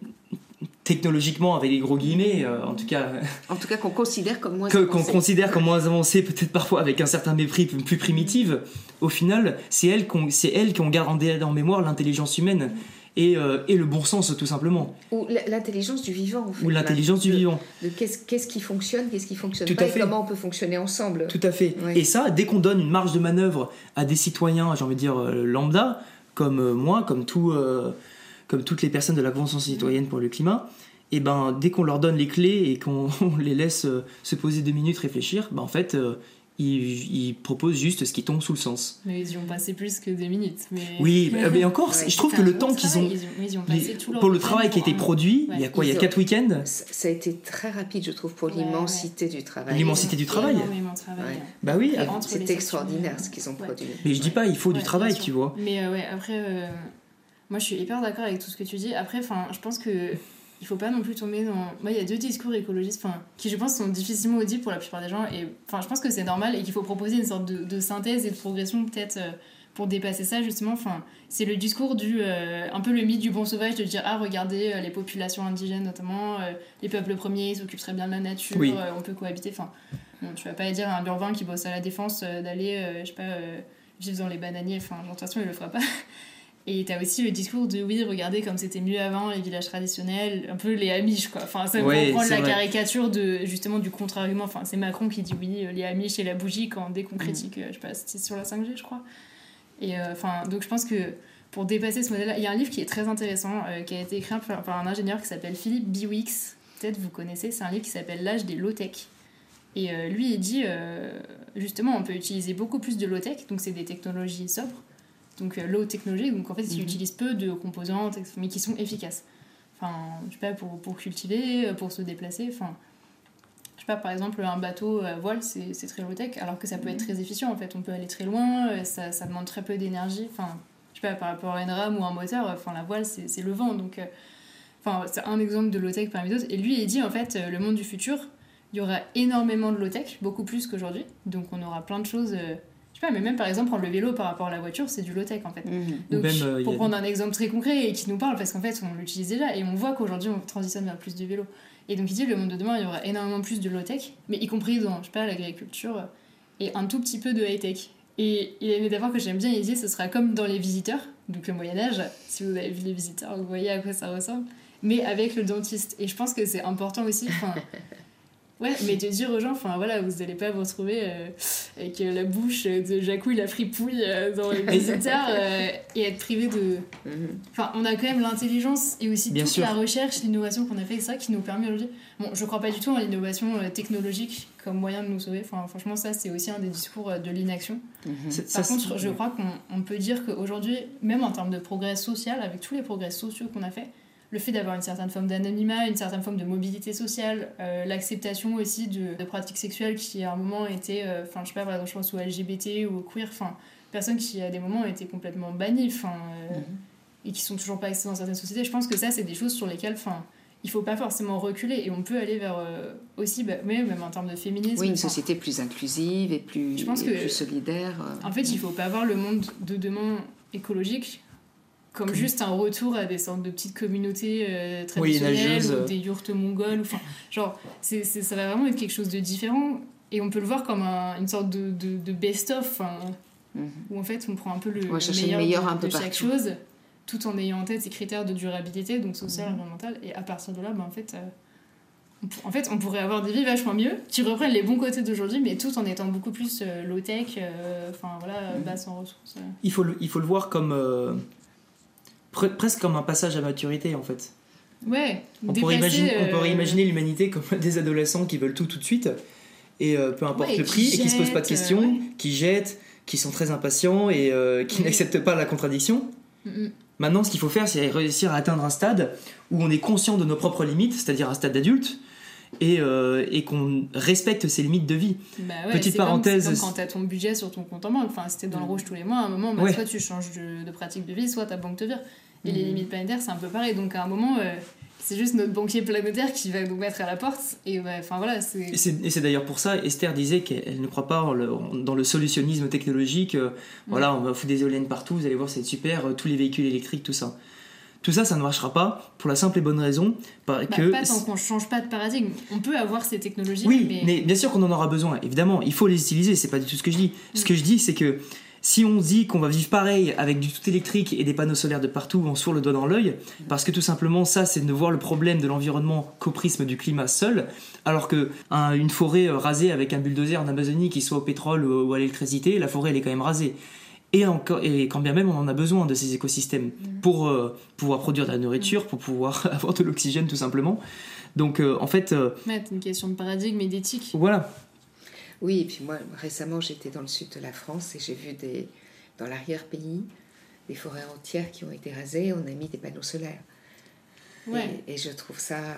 technologiquement avec les gros guillemets euh, en tout cas en tout cas qu'on considère comme moins qu'on considère comme moins avancées peut-être parfois avec un certain mépris plus primitive au final c'est elles c'est elles qui ont gardé en mémoire l'intelligence humaine et, euh, et, le bon sens tout simplement. Ou l'intelligence du vivant. En fait, Ou l'intelligence du vivant. De qu'est-ce, qu'est-ce qui fonctionne, qu'est-ce qui fonctionne tout pas, à fait. et comment on peut fonctionner ensemble. Tout à fait. Et ça, dès qu'on donne une marge de manœuvre à des citoyens, j'ai envie de dire euh, lambda, comme moi, comme tout comme toutes les personnes de la Convention citoyenne pour le climat, et ben dès qu'on leur donne les clés et qu'on <laughs> les laisse euh, se poser deux minutes réfléchir, ben en fait euh, ils, proposent juste ce qui tombe sous le sens. Mais ils y ont passé plus que deux minutes. Mais... Oui, mais, encore, je trouve que le temps qu'ils ont, pour le travail qui a été produit, il y a quoi, il y a quatre week-ends. Ça a été très rapide, je trouve, pour l'immensité du travail. L'immensité du travail. Bah oui. C'est extraordinaire ce qu'ils ont produit. Mais je dis pas, il faut du travail, tu vois. Mais ouais, après. Moi, je suis hyper d'accord avec tout ce que tu dis. Après, enfin, je pense que il faut pas non plus tomber dans. Moi, il y a deux discours écologistes, qui je pense sont difficilement audibles pour la plupart des gens. Et enfin, je pense que c'est normal et qu'il faut proposer une sorte de, de, synthèse et de progression peut-être euh, pour dépasser ça justement. Enfin, c'est le discours du euh, un peu le mythe du bon sauvage de dire ah regardez euh, les populations indigènes notamment, les peuples premiers s'occupent très bien de la nature, on peut cohabiter. Enfin, bon, tu vas pas dire à un urbain qui bosse à la défense d'aller, je sais pas, vivre dans les bananiers. Enfin, de toute façon, il le fera pas. Et t'as aussi le discours de oui, regardez comme c'était mieux avant, les villages traditionnels, un peu les Amish quoi. Enfin, ça ouais, prendre la caricature de justement du contre-argument. Enfin, c'est Macron qui dit oui, les Amish et la bougie quand dès qu'on mm. critique, euh, je sais pas, c'était sur la 5G, je crois. Et euh, enfin, donc je pense que pour dépasser ce modèle-là, il y a un livre qui est très intéressant, euh, qui a été écrit par, un ingénieur qui s'appelle Philippe Biwix. Peut-être vous connaissez, c'est un livre qui s'appelle L'âge des low-tech. Et lui, il dit justement, on peut utiliser beaucoup plus de low-tech, donc c'est des technologies sobres donc euh, low technologie, donc en fait ils mhm. utilisent peu de composantes, mais qui sont efficaces. Enfin, je sais pas, pour, pour cultiver, euh, pour se déplacer, enfin... Je sais pas, par exemple, un bateau à voile, c'est très low-tech, alors que ça peut être mhm. très efficient, en fait. On peut aller très loin, euh, ça, ça demande très peu d'énergie. Enfin, je sais pas, par rapport à une rame ou un moteur, enfin, la voile, c'est le vent. Donc, enfin, c'est un exemple de low-tech parmi d'autres. Et lui, il dit, en fait, le monde du futur, il y aura énormément de low-tech, beaucoup plus qu'aujourd'hui. Donc, on aura plein de choses je sais pas, mais même par exemple, prendre le vélo par rapport à la voiture, c'est du low-tech en fait. Mhm. Donc, euh, pour prendre un exemple très concret et qui nous parle, parce qu'en fait, on l'utilise déjà et on voit qu'aujourd'hui, on transitionne vers plus de vélo. Et donc, il dit, le monde de demain, il y aura énormément plus de low-tech, mais y compris dans, je sais pas, l'agriculture. et un tout petit peu de high-tech. Et il une métaphore que j'aime bien, il dit ce sera comme dans les visiteurs, donc le Moyen-Âge. Si vous avez vu les visiteurs, vous voyez à quoi ça ressemble. Mais avec le dentiste. Et je pense que c'est important aussi. <laughs> Ouais, mais de dire aux gens, enfin voilà, vous n'allez pas vous retrouver euh, avec euh, la bouche de Jacouille la fripouille euh, dans les <laughs> visiteurs et être privé de. Mhm. Enfin, on a quand même l'intelligence et aussi toute la recherche, l'innovation qu'on a fait, ça qui nous permet aujourd'hui. Bon, je crois pas du tout en l'innovation technologique comme moyen de nous sauver. Enfin, franchement, ça, c'est aussi un des discours de l'inaction. Mhm. Par contre, je crois qu'on peut dire qu'aujourd'hui, même en termes de progrès social, avec tous les progrès sociaux qu'on a fait, le fait d'avoir une certaine forme d'anonymat, une certaine forme de mobilité sociale, euh, l'acceptation aussi de, pratiques sexuelles qui à un moment étaient, euh, enfin je sais pas, par exemple je pense aux LGBT ou aux queer, enfin personnes qui à des moments étaient complètement bannies, enfin euh, mhm. et qui sont toujours pas acceptées dans certaines sociétés. Je pense que ça c'est des choses sur lesquelles, enfin il faut pas forcément reculer et on peut aller vers aussi bah, même en termes de féminisme oui une société plus inclusive et plus, je pense que, plus solidaire en fait il faut pas voir le monde de demain écologique comme juste un retour à des sortes de petites communautés euh, traditionnelles ou des yurts mongols. Enfin, genre, c'est, ça va vraiment être quelque chose de différent. Et on peut le voir comme une sorte de, de, best-of, mhm. où en fait on prend un peu le, meilleur, de, chaque chose, tout en ayant en tête ces critères de durabilité, donc social, mmh. environnemental. Et à partir de là, ben, en fait. Euh, en fait, on pourrait avoir des vies vachement mieux qui reprennent les bons côtés d'aujourd'hui, mais tout en étant beaucoup plus euh, low-tech, enfin voilà, mhm. basse en ressources. Il, faut le, il faut le voir comme presque comme un passage à maturité en fait. Ouais. On pourrait, imaginer, on pourrait euh, imaginer l'humanité comme <laughs> des adolescents qui veulent tout tout de suite et euh, peu importe le prix et qui se posent pas de questions, qui jettent, qui sont très impatients et euh, qui n'acceptent pas la contradiction. Maintenant, ce qu'il faut faire, c'est réussir à atteindre un stade où on est conscient de nos propres limites, c'est-à-dire un stade d'adulte, et, et qu'on respecte ses limites de vie. Bah Petite parenthèse. Comme, comme quand tu as ton budget sur ton compte en banque, enfin, c'était dans le mm. rouge tous les mois, à un moment, bah, soit tu changes de, de, pratique de vie, soit ta banque te vire. Et les mhm. limites planétaires, c'est un peu pareil. Donc à un moment, euh, c'est juste notre banquier planétaire qui va nous mettre à la porte. Et enfin voilà. Et c'est d'ailleurs pour ça, Esther disait qu'elle ne croit pas dans le solutionnisme technologique. Euh, voilà, on va foutre des éoliennes partout, vous allez voir, c'est super, euh, tous les véhicules électriques, tout ça. Tout ça, ça ne marchera pas pour la simple et bonne raison bah, que. Pas tant qu'on ne change pas de paradigme. On peut avoir ces technologies. Oui, mais, bien sûr qu'on en aura besoin. Évidemment, il faut les utiliser. C'est pas du tout ce que je dis. Ce que je dis, c'est que si on dit qu'on va vivre pareil avec du tout électrique et des panneaux solaires de partout, on se le doigt dans l'œil, parce que tout simplement ça c'est de voir le problème de l'environnement qu'au prisme du climat seul, alors que une forêt euh, rasée avec un bulldozer en Amazonie qui soit au pétrole ou à l'électricité, la forêt elle est quand même rasée. Et, encore, et quand bien même on en a besoin de ces écosystèmes mm. pour euh, pouvoir produire de la nourriture, pour pouvoir <laughs> avoir de l'oxygène tout simplement. Donc euh, en fait... c'est une question de paradigme et d'éthique. Voilà, oui, et puis moi, récemment, j'étais dans le sud de la France et j'ai vu des, dans l'arrière-pays des forêts entières qui ont été rasées. On a mis des panneaux solaires. Et, je trouve ça euh,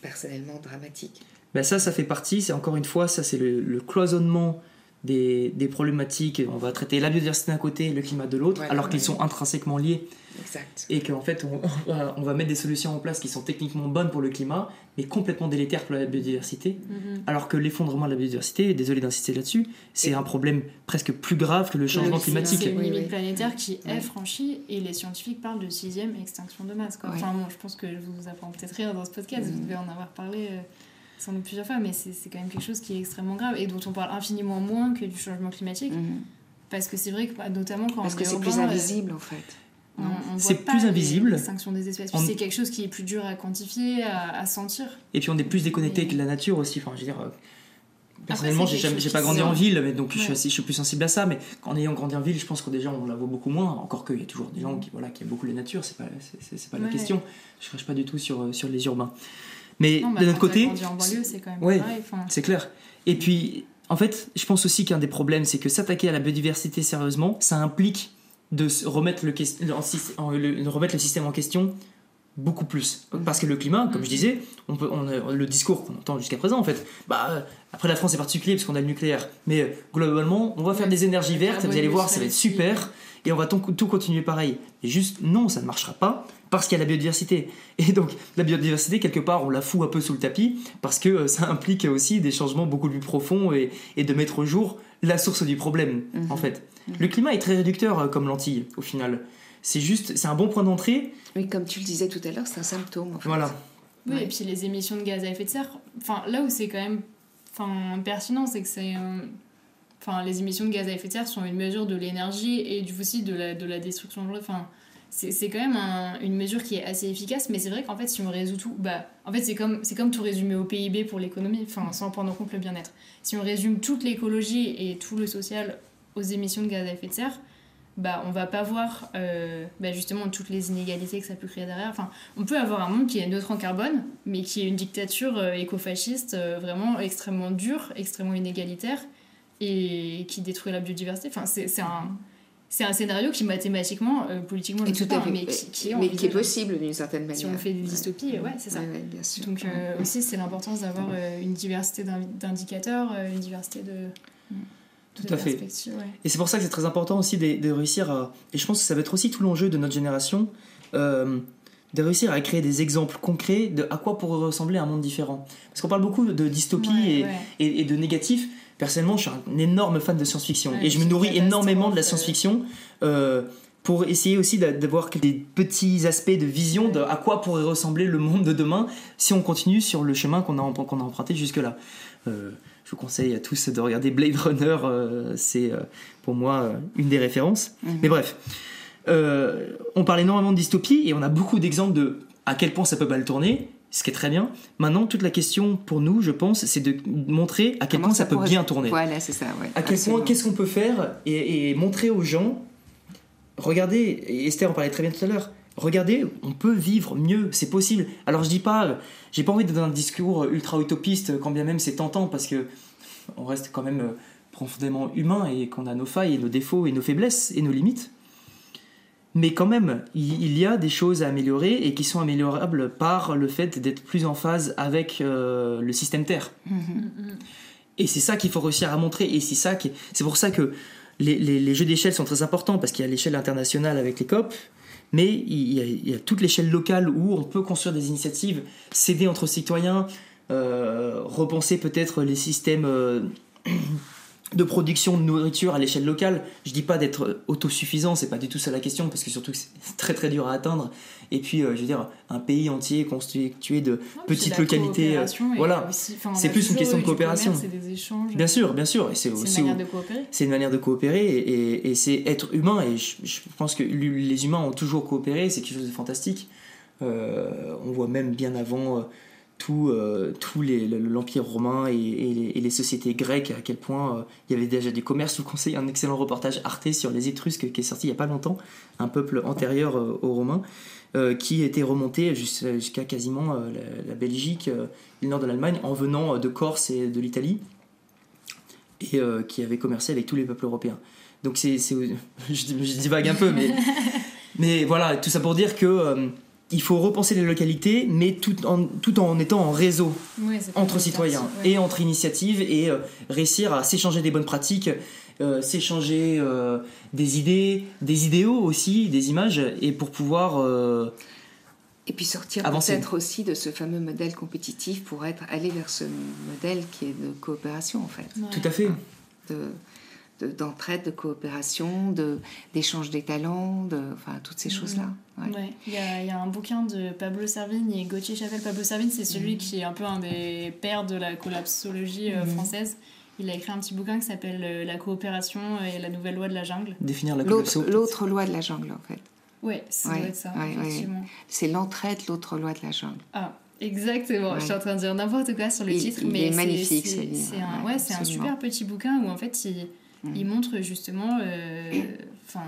personnellement dramatique. Ben ça, ça fait partie, c'est encore une fois, ça c'est le, cloisonnement des, des, problématiques. On va traiter la biodiversité d'un côté et le climat de l'autre, alors qu'ils sont intrinsèquement liés. Exact. Et qu'en fait, on, on, va mettre des solutions en place qui sont techniquement bonnes pour le climat, mais complètement délétères pour la biodiversité. Mhm. Alors que l'effondrement de la biodiversité, désolé d'insister là-dessus, c'est un problème presque plus grave que le changement climatique. C'est une limite planétaire qui est franchie et les scientifiques parlent de sixième extinction de masse. Quoi. Enfin, bon, je pense que je vous apprends peut-être rien dans ce podcast, vous devez en avoir parlé. Euh, sans doute plusieurs fois, mais c'est quand même quelque chose qui est extrêmement grave et dont on parle infiniment moins que du changement climatique. Mhm. Parce que c'est vrai que, bah, notamment quand Parce que c'est plus invisible en fait c'est plus invisible. L'extinction des espèces. C'est quelque chose qui est plus dur à quantifier, à, sentir. Et puis on est plus déconnecté avec la nature aussi. Enfin, je veux dire, euh, personnellement, j'ai pas grandi en ville, mais donc je, suis je, suis plus sensible à ça. Mais en ayant grandi en ville, je pense que déjà on la voit beaucoup moins. Encore qu'il y a toujours des gens qui, voilà, qui aiment beaucoup la nature, c'est pas, c'est, pas la question. Je crache pas du tout sur, euh, sur les urbains. Mais bah, de notre côté. c'est quand même C'est clair. Et puis, en fait, je pense aussi qu'un des problèmes, c'est que s'attaquer à la biodiversité sérieusement, ça implique de remettre le, le, remettre le système en question beaucoup plus. Parce que le climat, comme je disais, on peut, on, le discours qu'on entend jusqu'à présent, en fait, bah, après la France est particulier parce qu'on a le nucléaire, mais globalement, on va faire des énergies vertes, vous allez voir, ça va être super, et on va tout, continuer pareil. Et juste, non, ça ne marchera pas, parce qu'il y a la biodiversité. Et donc, la biodiversité, quelque part, on la fout un peu sous le tapis, parce que euh, ça <laughs> implique aussi des changements beaucoup plus profonds et, et de mettre au jour la source du problème, en mhm. fait. Le climat est très réducteur euh, comme lentille, au final. C'est juste, c'est un bon point d'entrée. Oui, comme tu le disais tout à l'heure, c'est un symptôme. En fait. Voilà. Oui, et puis les émissions de gaz à effet de serre, enfin, là où c'est quand même enfin, pertinent, c'est que c'est. Enfin, les émissions de gaz à effet de serre sont une mesure de l'énergie et du aussi de la, de la destruction de enfin c'est quand même une mesure qui est assez efficace, mais c'est vrai qu'en fait, si on résout tout, bah, en fait, c'est comme, comme tout résumer au PIB pour l'économie, enfin, sans prendre en compte le bien-être. Si on résume toute l'écologie et tout le social aux émissions de gaz à effet de serre, bah, on va pas voir euh, bah, justement toutes les inégalités que ça peut créer derrière. Enfin, on peut avoir un monde qui est neutre en carbone, mais qui est une dictature euh, écofasciste euh, vraiment extrêmement dure, extrêmement inégalitaire, et qui détruit la biodiversité. Enfin, c'est un c'est un scénario qui mathématiquement, euh, politiquement, je tout pas, mais qui, est, mais qui est possible d'une certaine manière. Si on fait des dystopies, ouais, c'est ça. bien sûr. Donc euh, aussi, c'est l'importance d'avoir euh, une diversité d'indicateurs, une diversité de... Tout à fait. Et c'est pour ça que c'est très important aussi de, réussir à... Et je pense que ça va être aussi tout l'enjeu de notre génération, de réussir à créer des exemples concrets de à quoi pourrait ressembler un monde différent. Parce qu'on parle beaucoup de dystopie et, et, de négatif, personnellement, je suis un énorme fan de science-fiction et je me nourris énormément de la science-fiction euh, pour essayer aussi d'avoir des petits aspects de vision de à quoi pourrait ressembler le monde de demain si on continue sur le chemin qu'on a, emprunté jusque-là. Euh, je vous conseille à tous de regarder Blade Runner, euh, c'est pour moi une des références. Mhm. Mais bref, on parle énormément de dystopie et on a beaucoup d'exemples de à quel point ça peut mal tourner ce qui est très bien. Maintenant, toute la question pour nous, je pense, c'est de montrer à quel point ça, peut bien tourner. Voilà, c'est ça. à quel point, qu'est-ce qu'on peut faire et, montrer aux gens. Regardez, Esther en parlait très bien tout à l'heure. Regardez, on peut vivre mieux, c'est possible. Alors je dis pas, j'ai pas envie de donner un discours ultra utopiste, quand bien même c'est tentant, parce que on reste quand même profondément humain et qu'on a nos failles et nos défauts et nos faiblesses et nos limites mais quand même, il y a des choses à améliorer et qui sont améliorables par le fait d'être plus en phase avec euh, le système Terre. Mm-hmm. Et c'est ça qu'il faut réussir à montrer, et c'est ça qui, c'est pour ça que les, jeux d'échelle sont très importants parce qu'il y a l'échelle internationale avec les COP, mais il y a, toute l'échelle locale où on peut construire des initiatives, s'aider entre citoyens, euh, repenser peut-être les systèmes. Euh, de production de nourriture à l'échelle locale. Je dis pas d'être autosuffisant, c'est pas du tout ça la question, parce que surtout c'est très très dur à atteindre. Et puis, euh, je veux dire, un pays entier constitué de petites localités. Euh, voilà, c'est plus une question de coopération. C'est des échanges. Bien sûr, bien sûr. C'est une manière de coopérer. C'est une manière de coopérer et, c'est être humain. Et je, pense que les humains ont toujours coopéré, c'est quelque chose de fantastique. Euh, on voit même bien avant tout, euh, tout l'Empire romain et, les, sociétés grecques, à quel point euh, il y avait déjà du commerce. Je vous conseille un excellent reportage Arte sur les Étrusques qui est sorti il n'y a pas longtemps, un peuple antérieur euh, aux Romains, qui était remonté jusqu'à quasiment la, Belgique le nord de l'Allemagne en venant de Corse et de l'Italie, et qui avait commercé avec tous les peuples européens. Donc c'est, <laughs> je, je, divague un peu, mais, <laughs> mais voilà, tout ça pour dire que il faut repenser les localités, mais tout en, tout en étant en réseau entre citoyens et entre initiatives et euh, réussir à s'échanger des bonnes pratiques, euh, s'échanger euh, des idées, des idéaux aussi, des images, et pour pouvoir. et puis sortir peut-être aussi de ce fameux modèle compétitif pour être aller vers ce modèle qui est de coopération en fait. Tout à fait. De, d'entraide, de, coopération, de, d'échange des talents, de, enfin, toutes ces mm. choses-là. Ouais. Il, y a, il y, a, un bouquin de Pablo Servigne et Gauthier Chavel. Pablo Servigne, c'est celui mm. qui est un peu un des pères de la collapsologie euh, mm. française. Il a écrit un petit bouquin qui s'appelle euh, La coopération et la nouvelle loi de la jungle. Définir la l'autre, l'autre loi de la jungle, en fait. Oui, ça doit être ça, C'est l'entraide, l'autre loi de la jungle. Ah, Exactement, je suis en train de dire n'importe quoi sur le titre, il mais est magnifique. C'est, c'est, un, ouais, c'est un super petit bouquin où en fait il, il mm. montre justement euh, enfin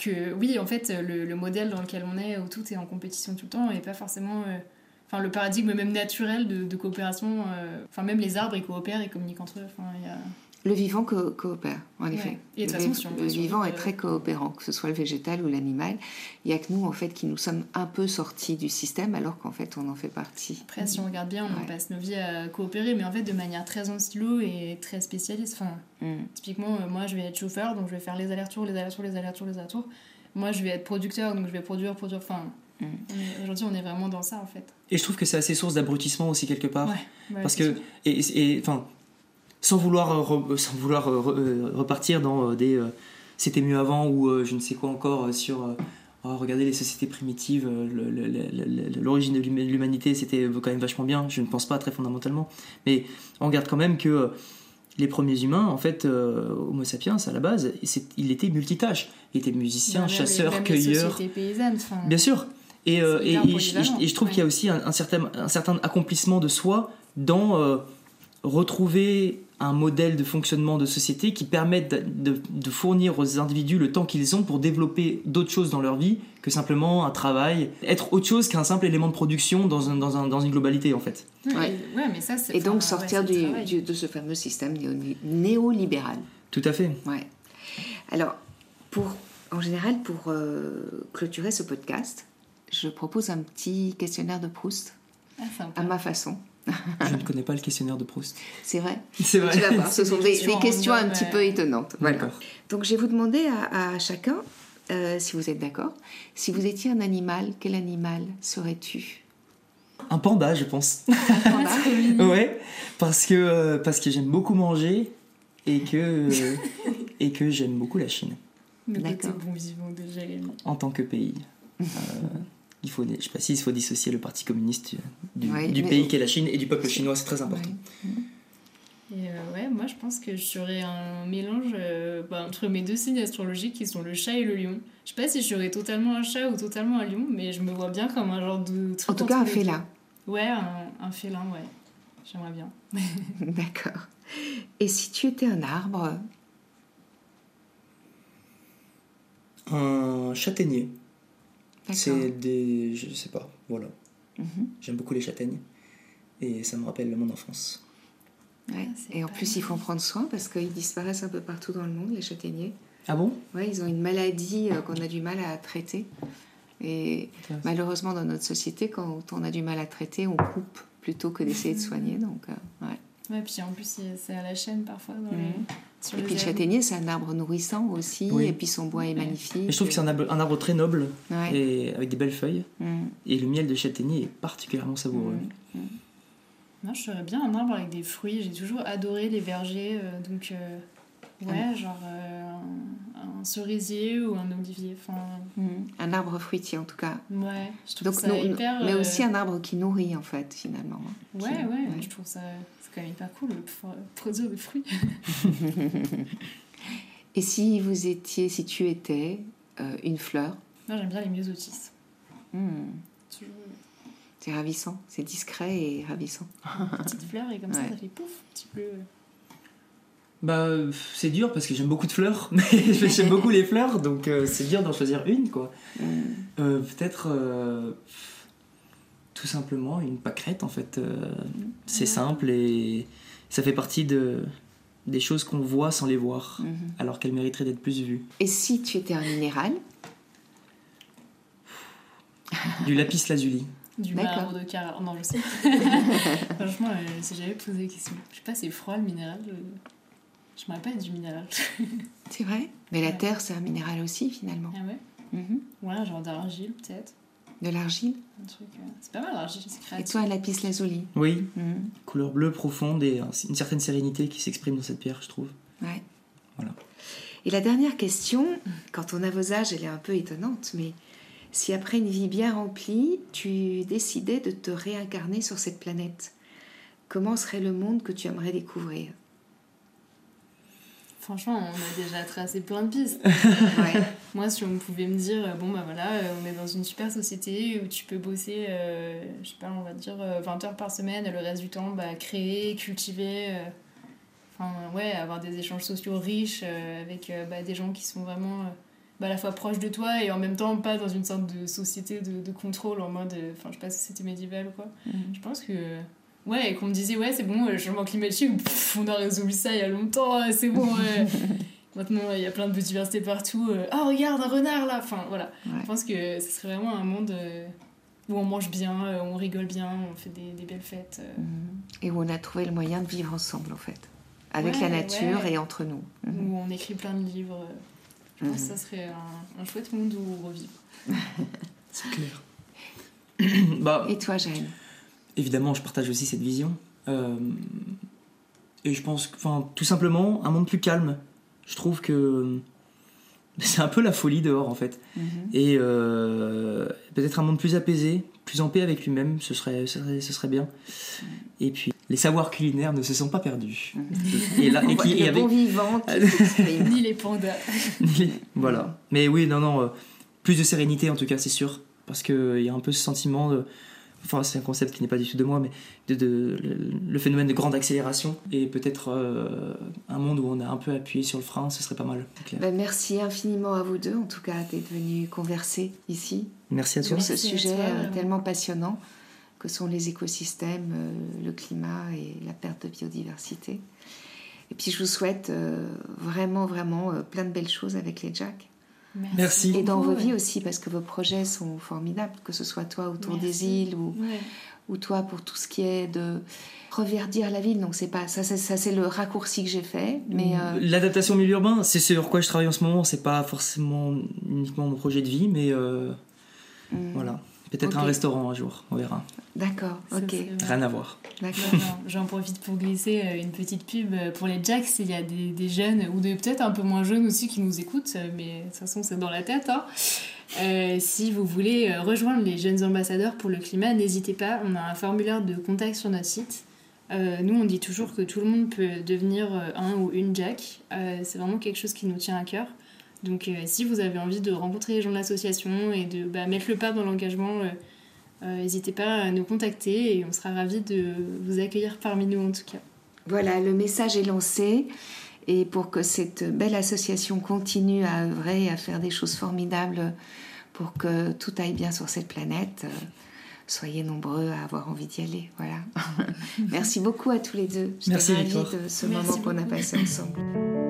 que oui, en fait, le, le, modèle dans lequel on est, où tout est en compétition tout le temps, et pas forcément. Euh, enfin, le paradigme même naturel de, de coopération. Euh, enfin, même les arbres, ils coopèrent, ils communiquent entre eux. Enfin, il y a le vivant coopère, en effet. Et de façon, le, vivant est très coopérant, que ce soit le végétal ou l'animal. Il n'y a que nous, en fait, qui nous sommes un peu sortis du système, alors qu'en fait, on en fait partie. Après, si on regarde bien, on passe nos vies à coopérer, mais en fait, de manière très en silo et très spécialiste. Enfin, mm. Typiquement, euh, moi, je vais être chauffeur, donc je vais faire les allers-retours, les allers-retours, les allers-retours, les allers-retours. Moi, je vais être producteur, donc je vais produire, produire. Enfin, mm. aujourd'hui, on est vraiment dans ça, en fait. Et je trouve que c'est assez source d'abrutissement aussi, quelque part. Parce que, et, enfin, sans vouloir, euh, sans vouloir euh, euh, repartir dans des c'était mieux avant ou je ne sais quoi encore sur oh, regardez les sociétés primitives, l'origine de l'humanité c'était quand même vachement bien, je ne pense pas très fondamentalement, mais on regarde quand même que les premiers humains, en fait, euh, Homo sapiens, à la base, il était multitâche. Il était musicien, chasseur, cueilleur. enfin, Bien sûr. Et, euh, et, et je- et je trouve ouais. qu'il y a aussi un, un certain, un certain accomplissement de soi dans euh, retrouver un modèle de fonctionnement de société qui permette de, de- de fournir aux individus le temps qu'ils ont pour développer d'autres choses dans leur vie que simplement un travail, être autre chose qu'un simple élément de production dans, un- dans, un- dans une globalité en fait. Ouais, Ouais. et- ouais, mais ça, c'est. Et donc sortir ouais, du, de ce fameux système néo- néolibéral. Tout à fait. Ouais. Alors, pour, en général, pour euh, clôturer ce podcast, je propose un petit questionnaire de Proust Ah, à ma façon. <laughs> Je ne connais pas le questionnaire de Proust. C'est vrai C'est vrai. Tu vas voir, ce sont des des, questions des questions un petit peu étonnantes. Voilà. D'accord. Donc, je vais vous demander à, à chacun, euh, si vous êtes d'accord, si vous étiez un animal, quel animal serais-tu? Un panda, je pense. <laughs> Trop mignon. ouais, parce que, euh, parce que j'aime beaucoup manger et que, euh, <laughs> et que j'aime beaucoup la Chine côté D'accord. bon vivant de Jérémy. en tant que pays. Il faut, je sais pas s'il faut dissocier le parti communiste du, Ouais, du pays qu'est la Chine et du peuple chinois, c'est très important. Ouais. Et euh, ouais, moi je pense que je serais un mélange euh, bah, entre mes deux signes astrologiques qui sont le chat et le lion. Je sais pas si je serais totalement un chat ou totalement un lion, mais je me vois bien comme un genre de truc En tout cas, un félin. deux. Ouais, un, un félin, ouais. J'aimerais bien. <laughs> D'accord. Et si tu étais un arbre? Un châtaignier. C'est des. Je sais pas, voilà. Mhm. J'aime beaucoup les châtaignes et ça me rappelle mon enfance. Ouais. Ah, Et en plus, il faut en prendre soin parce qu'ils disparaissent un peu partout dans le monde, les châtaigniers. Ah bon? Ouais, ils ont une maladie euh, qu'on a du mal à traiter. Et malheureusement, dans notre société, quand on a du mal à traiter, on coupe plutôt que d'essayer de soigner. Donc, euh, ouais. Ouais, puis en plus, c'est à la chaîne parfois. Dans Mhm. les... sur Et les puis le châtaignier, c'est un arbre nourrissant aussi. Oui. Et puis son bois est magnifique. Et je trouve que c'est un arbre, un arbre très noble Ouais. et avec des belles feuilles. Mm. Et le miel de châtaignier est particulièrement savoureux. Moi, je serais bien un arbre avec des fruits. J'ai toujours adoré les vergers. euh, donc, euh, ouais, genre euh, un, un cerisier ou un olivier. Enfin, Mm. Un arbre fruitier, en tout cas. ouais, je trouve Donc, ça nous- hyper. mais euh, aussi un arbre qui nourrit, en fait, finalement. Ouais, Qui- ouais, ouais. je trouve ça. C'est quand même hyper cool de produire des fruits. <laughs> Et si vous étiez, si tu étais euh, une fleur, Moi, j'aime bien les myosotis. mm, Toujours c'est ravissant, c'est discret et ravissant. une petite fleur et comme ça, <laughs> Ouais. ça fait pouf, petit bleu. Bah, c'est dur parce que j'aime beaucoup de fleurs, <laughs> mais j'aime beaucoup les fleurs, donc euh, c'est dur d'en choisir une, quoi. Mm. Euh, Peut-être euh, tout simplement une pâquerette, en fait. euh, c'est Ouais. simple et ça fait partie de, des choses qu'on voit sans les voir, Mhm. alors qu'elles mériteraient d'être plus vues. Et si tu étais un minéral, <laughs> Du lapis lazuli. Du D'accord. marbre de Carrare. Non, je sais. <laughs> Franchement, euh, si j'avais posé la question. Je sais pas, c'est froid le minéral. Je, je me rappelle du minéral. <laughs> c'est vrai? Mais la Ouais. terre, c'est un minéral aussi, finalement. ah ouais? Mhm. Ouais, genre d'argile peut-être. De l'argile? Un truc. euh, C'est pas mal l'argile, c'est Et créatif. toi, un lapis lazuli. Oui, Mhm. couleur bleue profonde et un- une certaine sérénité qui s'exprime dans cette pierre, je trouve. Ouais. Voilà. Et la dernière question, quand on a vos âges, elle est un peu étonnante, mais si après une vie bien remplie, tu décidais de te réincarner sur cette planète, comment serait le monde que tu aimerais découvrir? Franchement, on a déjà tracé plein de pistes. Ouais. <laughs> Moi, si on pouvait me dire, euh, bon bah voilà, euh, on est dans une super société où tu peux bosser, euh, je sais pas, on va dire euh, 20 heures par semaine, et le reste du temps, bah, créer, cultiver, euh, enfin ouais, avoir des échanges sociaux riches euh, avec bah, des gens qui sont vraiment bah, à la fois proches de toi et en même temps pas dans une sorte de société de, de contrôle en mode, enfin je sais pas si c'était médiéval ou quoi. Mhm. Je pense que. Ouais, et qu'on me disait, ouais, c'est bon, le changement climatique, pff, on a résolu ça il y a longtemps, euh, c'est bon. ouais. <laughs> Maintenant, il y a plein de biodiversité partout. euh, Ah, regarde, un renard là Enfin, voilà. Ouais. Je pense que ce serait vraiment un monde euh, où on mange bien, euh, on rigole bien, on fait des, des belles fêtes. euh, Mhm. Et où on a trouvé le moyen de vivre ensemble, en fait, avec Ouais, la nature ouais. et entre nous. Mhm. Où on écrit plein de livres. euh, Je pense que ça serait un, un chouette monde où revivre. <laughs> C'est clair. <coughs> bah, Et toi, Jeanne évidemment, je partage aussi cette vision. Euh, et je pense, que- enfin, tout simplement, un monde plus calme. Je trouve que <laughs> c'est un peu la folie dehors en fait. Mhm. Et euh, peut-être un monde plus apaisé, plus en paix avec lui-même, ce serait, ce serait, ce serait bien. Et puis, les savoirs culinaires ne se sont pas perdus. Et là, et qui- et avec- vivant. Ni les pandas. voilà. Mais oui, non, non, euh, plus de sérénité en tout cas, c'est sûr. Parce qu'il y a un peu ce sentiment de. Enfin, c'est un concept qui n'est pas du tout de moi, mais de, de- le, le phénomène de grande accélération. Et peut-être euh, un monde où on a un peu appuyé sur le frein, ce serait pas mal. Ben, merci infiniment à vous deux, en tout cas, d'être venus converser ici Merci à toi. sur ce Merci sujet toi, euh, tellement passionnant que sont les écosystèmes, euh, le climat et la perte de biodiversité. Et puis je vous souhaite euh, vraiment, vraiment euh, plein de belles choses avec les Jacks. Merci. Et dans vos Ouais. vies aussi, parce que vos projets sont formidables, que ce soit toi autour des îles ou, Ouais. ou toi pour tout ce qui est de reverdir la ville. Donc c'est pas ça, c'est- ça c'est le raccourci que j'ai fait, mais euh, L'adaptation au milieu urbain, c'est sur quoi je travaille en ce moment. C'est pas forcément uniquement mon projet de vie, mais euh, hmm, voilà. Peut-être un restaurant un jour, on verra. d'accord, ok. Rien à voir. d'accord. J'en profite pour glisser euh, une petite pub euh, pour les Jacks. Il y a des, des jeunes, ou peut-être un peu moins jeunes aussi, qui nous écoutent, euh, mais de toute façon, c'est dans la tête. hein. Euh, si vous voulez rejoindre les jeunes ambassadeurs pour le climat, n'hésitez pas. On a un formulaire de contact sur notre site. Euh, nous, on dit toujours que tout le monde peut devenir un ou une Jack. Euh, c'est vraiment quelque chose qui nous tient à cœur. Donc, euh, si vous avez envie de rencontrer les gens de l'association et de bah, mettre le pas dans l'engagement, euh, euh, n'hésitez pas à nous contacter et on sera ravis de vous accueillir parmi nous en tout cas. Voilà, le message est lancé. Et pour que cette belle association continue à œuvrer et à faire des choses formidables pour que tout aille bien sur cette planète, soyez nombreux à avoir envie d'y aller. Voilà. <laughs> Merci beaucoup à tous les deux. J'étais Merci, ravie de ce Merci moment qu'on a passé ensemble.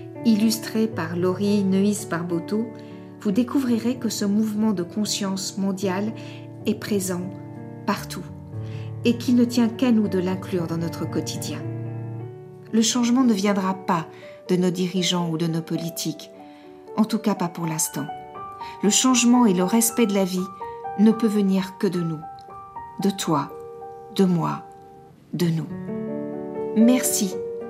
illustré par Laurie Neuis Barboteau, vous découvrirez que ce mouvement de conscience mondiale est présent partout et qu'il ne tient qu'à nous de l'inclure dans notre quotidien. Le changement ne viendra pas de nos dirigeants ou de nos politiques, en tout cas pas pour l'instant. Le changement et le respect de la vie ne peut venir que de nous, de toi, de moi, de nous. Merci